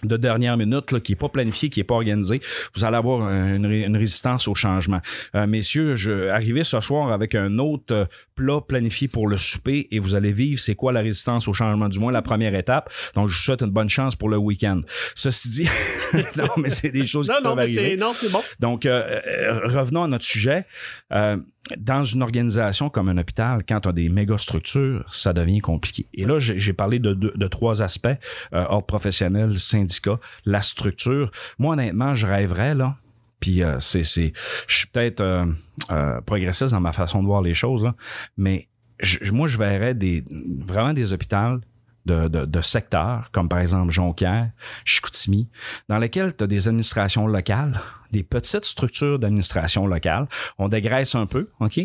[SPEAKER 2] de dernière minute là, qui est pas planifié, qui est pas organisé, vous allez avoir une, ré- une résistance au changement. Euh, messieurs, je arrivé ce soir avec un autre euh, plat planifié pour le souper et vous allez vivre c'est quoi la résistance au changement, du moins la première étape. Donc je vous souhaite une bonne chance pour le week-end. Ceci dit, non mais c'est des choses
[SPEAKER 8] Non,
[SPEAKER 2] qui
[SPEAKER 8] non,
[SPEAKER 2] peuvent
[SPEAKER 8] mais
[SPEAKER 2] arriver.
[SPEAKER 8] non, c'est bon.
[SPEAKER 2] Donc, euh, euh, revenons à notre sujet. Euh, dans une organisation comme un hôpital, quand tu as des méga structures, ça devient compliqué. Et là, j'ai parlé de, de- de trois aspects, euh, ordre professionnel, syndicat, la structure. Moi, honnêtement, je rêverais, là, puis euh, c'est, c'est, je suis peut-être euh, euh, progressiste dans ma façon de voir les choses, là, mais moi, je verrais des, vraiment des hôpitaux de, de, de secteurs, comme par exemple Jonquière, Chicoutimi, dans lesquels tu as des administrations locales, des petites structures d'administration locale. On dégraisse un peu, OK?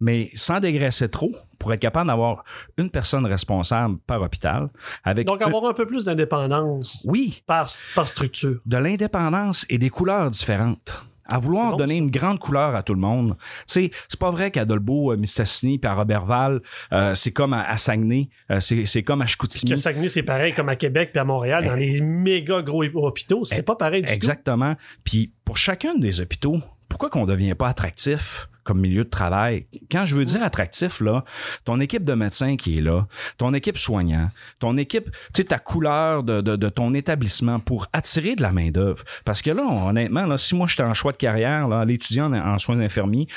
[SPEAKER 2] Mais sans dégraisser trop, pour être capable d'avoir une personne responsable par hôpital, avec
[SPEAKER 8] Donc,
[SPEAKER 2] un-
[SPEAKER 8] avoir un peu plus d'indépendance
[SPEAKER 2] oui,
[SPEAKER 8] par, par structure.
[SPEAKER 2] de l'indépendance et des couleurs différentes. À vouloir
[SPEAKER 8] bon,
[SPEAKER 2] donner
[SPEAKER 8] ça.
[SPEAKER 2] une grande couleur à tout le monde. Tu sais, c'est pas vrai qu'à Dolbeau, Mistassini puis à Robertval, euh, c'est comme à, à Saguenay, euh, c'est, comme à Chicoutimi.
[SPEAKER 8] Que Saguenay, c'est pareil comme à Québec et à Montréal, dans les méga gros hôpitaux. C'est pas pareil du
[SPEAKER 2] Exactement. Puis pour chacun des hôpitaux, pourquoi qu'on devient pas attractif? Comme milieu de travail? Quand je veux dire attractif, là, ton équipe de médecins qui est là, ton équipe soignant, ton équipe, tu sais, ta couleur de, de, de ton établissement pour attirer de la main-d'œuvre. Parce que là, honnêtement, là, si moi j'étais en choix de carrière, là, l'étudiant en, en soins infirmiers,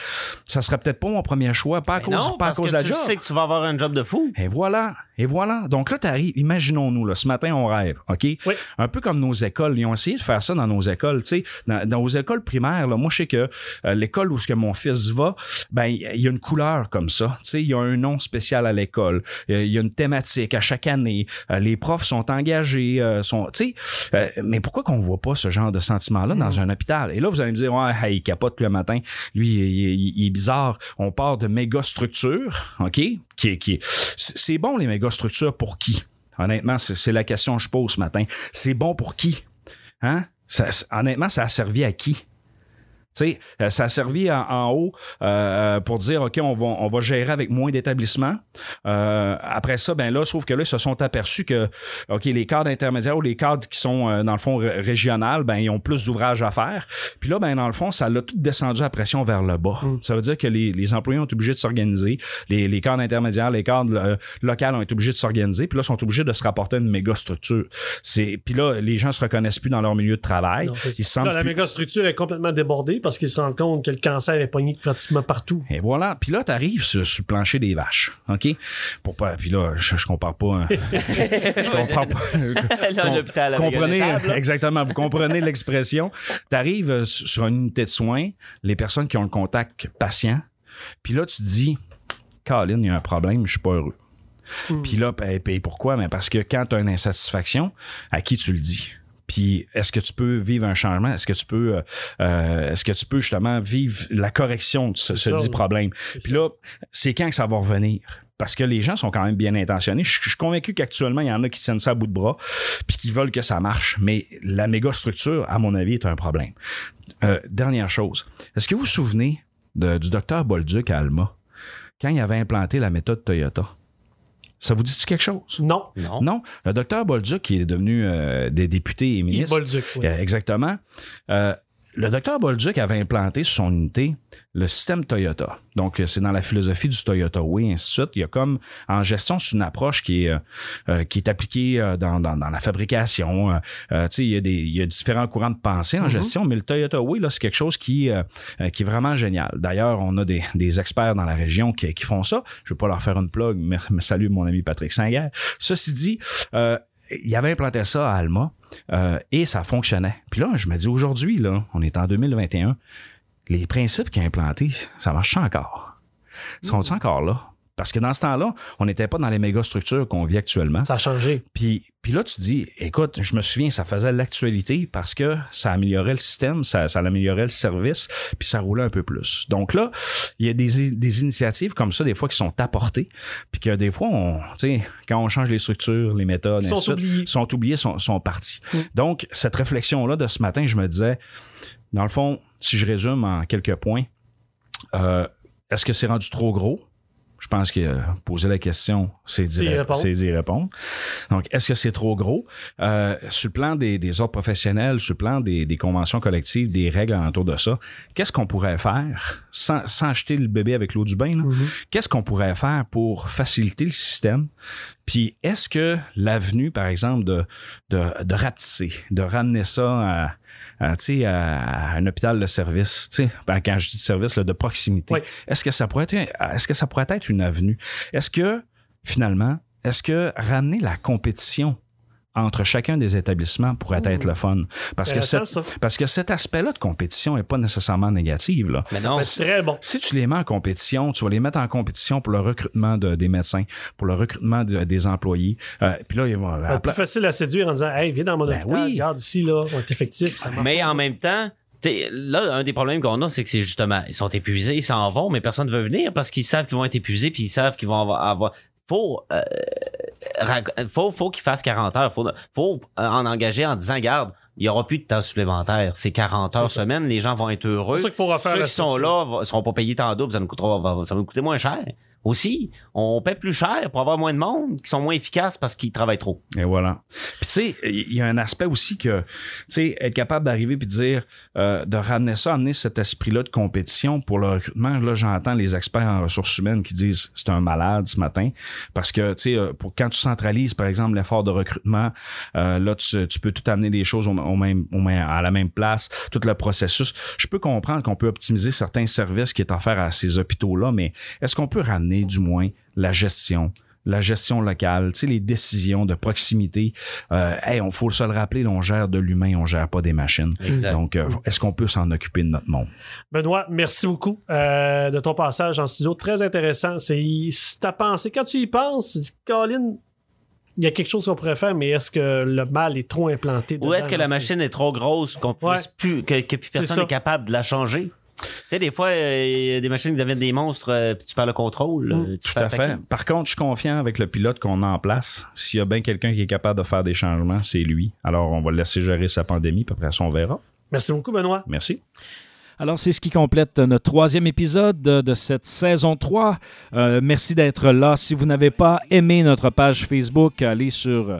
[SPEAKER 2] ça serait peut-être pas mon premier choix, pas à
[SPEAKER 7] Mais
[SPEAKER 2] cause,
[SPEAKER 7] non,
[SPEAKER 2] pas à
[SPEAKER 7] parce
[SPEAKER 2] cause
[SPEAKER 7] que
[SPEAKER 2] de la
[SPEAKER 7] tu
[SPEAKER 2] job.
[SPEAKER 7] sais que tu vas avoir un job de fou.
[SPEAKER 2] Et voilà, et voilà. Donc là, t'arrives, imaginons-nous, là, ce matin, on rêve, OK?
[SPEAKER 8] Oui.
[SPEAKER 2] Un peu comme nos écoles. Ils ont essayé de faire ça dans nos écoles, tu sais. Dans, dans nos écoles primaires, là, moi, je sais que euh, l'école où ce que mon fils va, ben, il y a une couleur comme ça. Tu sais, il y a un nom spécial à l'école. Il y a une thématique à chaque année. Euh, les profs sont engagés, euh, sont, tu sais. euh, mais pourquoi qu'on voit pas ce genre de sentiment-là dans un hôpital? Et là, vous allez me dire, ouais, hey, il capote le matin. Lui, il, il- il est bizarre. On part de méga structures, OK? C'est bon, les méga structures, pour qui? Honnêtement, c'est la question que je pose ce matin. C'est bon pour qui? Hein? Honnêtement, ça a servi à qui? Tu sais, euh, ça a servi en, en haut euh, pour dire, OK, on va, on va gérer avec moins d'établissements. Euh, après ça, ben là, sauf que là, ils se sont aperçus que, OK, les cadres intermédiaires ou les cadres qui sont, euh, dans le fond, ré- régional, ben, ils ont plus d'ouvrages à faire. Puis là, ben, dans le fond, ça l'a tout descendu à pression vers le bas. Ça veut dire que les, les employés ont été obligés de s'organiser. Les, les cadres intermédiaires, les cadres euh, locaux ont été obligés de s'organiser. Puis là, sont obligés de se rapporter à une méga structure. Puis là, les gens se reconnaissent plus dans leur milieu de travail.
[SPEAKER 8] Non.
[SPEAKER 2] Ils se sentent
[SPEAKER 8] Là, la méga structure est complètement débordée parce qu'ils se rendent compte que le cancer est pogné pratiquement partout.
[SPEAKER 2] Et voilà. Puis là, t'arrives sur, sur le plancher des vaches. OK? Pour pas. Puis là, je, je compare pas. hein. je compare pas.
[SPEAKER 7] Là, à l'hôpital
[SPEAKER 2] comprenez, exactement. Vous comprenez l'expression. T'arrives euh, sur une unité de soins, les personnes qui ont le contact patient. Puis là, tu te dis, Colin, il y a un problème, je suis pas heureux. Puis là, ben, ben, pourquoi? Ben parce que quand tu as une insatisfaction, à qui tu le dis? Puis est-ce que tu peux vivre un changement? Est-ce que tu peux euh, euh, est-ce que tu peux justement vivre la correction de ce, dit problème? Puis là, c'est quand que ça va revenir? Parce que les gens sont quand même bien intentionnés. Je, je suis convaincu qu'actuellement, il y en a qui tiennent ça à bout de bras puis qui veulent que ça marche. Mais la méga structure, à mon avis, est un problème. Euh, dernière chose. Est-ce que vous vous souvenez de- du docteur Bolduc à Alma? Quand il avait implanté la méthode Toyota? Ça vous dit-tu quelque chose?
[SPEAKER 8] Non.
[SPEAKER 7] Non.
[SPEAKER 2] Non, le docteur Bolduc, qui est devenu euh, des députés et
[SPEAKER 8] Il
[SPEAKER 2] ministre.
[SPEAKER 8] Bolduc, oui.
[SPEAKER 2] Euh, exactement. Euh, le docteur Bolduc avait implanté sur son unité le système Toyota. Donc, euh, c'est dans la philosophie du Toyota Way, ainsi de suite. Il y a comme, en gestion, c'est une approche qui est, euh, euh, qui est appliquée euh, dans, dans, dans la fabrication. Euh, tu sais, il y, a des, il y a différents courants de pensée en gestion, mais le Toyota Way, là, c'est quelque chose qui, euh, qui est vraiment génial. D'ailleurs, on a des, des experts dans la région qui, qui font ça. Je vais pas leur faire une plug, mais, mais salut mon ami Patrick Saint-Guerre. Ceci dit, euh, il avait implanté ça à Alma euh, et ça fonctionnait. Puis là, je me dis aujourd'hui, là, on est en 2021, les principes qu'il a implantés, ça marche encore? Sont-ils encore là? Parce que dans ce temps-là, on n'était pas dans les méga structures qu'on vit actuellement.
[SPEAKER 8] Ça a changé.
[SPEAKER 2] Puis, puis là, tu dis, écoute, je me souviens, ça faisait l'actualité parce que ça améliorait le système, ça, ça améliorait le service, puis ça roulait un peu plus. Donc là, il y a des, des initiatives comme ça, des fois, qui sont apportées, puis que des fois, on, tu sais, quand on change les structures, les méthodes,
[SPEAKER 8] Ils sont
[SPEAKER 2] suite,
[SPEAKER 8] oubliés.
[SPEAKER 2] sont oubliés, sont, sont partis. Donc, cette réflexion-là de ce matin, je me disais, dans le fond, si je résume en quelques points, euh, est-ce que c'est rendu trop gros? Je pense que euh, poser la question, c'est d'y
[SPEAKER 8] répondre.
[SPEAKER 2] Donc, est-ce que c'est trop gros? Euh, sur le plan des, des ordres professionnels, sur le plan des, des conventions collectives, des règles alentour de ça, qu'est-ce qu'on pourrait faire sans, sans jeter le bébé avec l'eau du bain? là? Qu'est-ce qu'on pourrait faire pour faciliter le système? Puis, est-ce que l'avenue, par exemple, de, de, de rapetisser, de ramener ça à, à, tu sais, à, à un hôpital de service, tu sais, ben, quand je dis service, là, de proximité,
[SPEAKER 8] Oui.
[SPEAKER 2] est-ce que ça pourrait être, est-ce que ça pourrait être une avenue? Est-ce que, finalement, est-ce que ramener la compétition entre chacun des établissements pourrait être le fun? Parce que, cette- parce que cet aspect-là de compétition n'est pas nécessairement négatif. Là.
[SPEAKER 7] Mais non.
[SPEAKER 8] C'est très bon.
[SPEAKER 2] Si tu les mets en compétition, tu vas les mettre en compétition pour le recrutement de- des médecins, pour le recrutement de- des employés. Euh, puis là, ils vont...
[SPEAKER 8] C'est plus facile à séduire en disant Hey, viens dans mon
[SPEAKER 2] Ben
[SPEAKER 8] hôpital,
[SPEAKER 2] oui.
[SPEAKER 8] regarde ici, là, on est effectif. Ça marche.
[SPEAKER 7] Mais en même temps, t'sais, là, un des problèmes qu'on a, c'est que c'est justement, ils sont épuisés, ils s'en vont, mais personne ne veut venir parce qu'ils savent qu'ils vont être épuisés, puis ils savent qu'ils vont avoir. Faut, euh, faut, faut qu'ils fassent 40 heures. Faut, faut euh, en engager en disant, garde, il n'y aura plus de temps supplémentaire. C'est 40 heures
[SPEAKER 8] ça.
[SPEAKER 7] semaine, les gens vont être heureux.
[SPEAKER 8] C'est ça qu'il faut refaire
[SPEAKER 7] Ceux qui sont là ne seront pas payés tant double, ça nous coûtera, ça va nous coûter moins cher. Aussi, on paie plus cher pour avoir moins de monde qui sont moins efficaces parce qu'ils travaillent trop.
[SPEAKER 2] Et voilà. Puis tu sais, il y a un aspect aussi que, tu sais, être capable d'arriver puis de dire, euh, de ramener ça, amener cet esprit-là de compétition pour le recrutement. Là, j'entends les experts en ressources humaines qui disent c'est un malade ce matin parce que, tu sais, euh, quand tu centralises, par exemple, l'effort de recrutement, euh, là, tu, peux tout amener les choses au même, à la même place, tout le processus. Je peux comprendre qu'on peut optimiser certains services qui est offert à ces hôpitaux-là, mais est-ce qu'on peut ramener du moins la gestion? la gestion locale, tu sais, les décisions de proximité. Euh, hey, on faut se le rappeler, on gère de l'humain, on gère pas des machines.
[SPEAKER 7] Exact.
[SPEAKER 2] Donc, euh, est-ce qu'on peut s'en occuper de notre monde?
[SPEAKER 8] Benoît, merci beaucoup euh, de ton passage en studio. Très intéressant. C'est si t'as pensé, quand tu y penses, tu dis, Colin, il y a quelque chose qu'on pourrait faire, mais est-ce que le mal est trop implanté?
[SPEAKER 7] Ou est-ce que la machine est trop grosse qu'on puisse
[SPEAKER 8] Ouais.
[SPEAKER 7] plus, que, que plus
[SPEAKER 8] C'est
[SPEAKER 7] personne n'est capable de la changer? Tu sais, des fois, euh, il y a des machines qui deviennent des monstres, euh, puis tu perds le contrôle. Euh, tu
[SPEAKER 2] Tout
[SPEAKER 7] fais
[SPEAKER 2] à fait. Par contre, je suis confiant avec le pilote qu'on a en place. S'il y a bien quelqu'un qui est capable de faire des changements, c'est lui. Alors, on va le laisser gérer sa pandémie, puis après ça, on verra.
[SPEAKER 8] Merci beaucoup, Benoît.
[SPEAKER 2] Merci. Alors, c'est ce qui complète notre troisième épisode de, de cette saison 3. Euh, merci d'être là. Si vous n'avez pas aimé notre page Facebook, allez sur euh,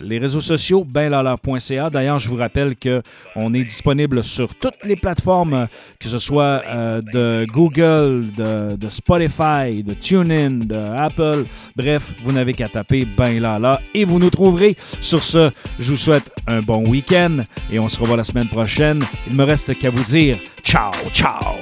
[SPEAKER 2] les réseaux sociaux, benlala.ca. D'ailleurs, je vous rappelle qu'on est disponible sur toutes les plateformes, que ce soit euh, de Google, de, Spotify, de TuneIn, de Apple. Bref, vous n'avez qu'à taper benlala et vous nous trouverez. Sur ce, je vous souhaite un bon week-end et on se revoit la semaine prochaine. Il me reste qu'à vous dire ciao, ciao!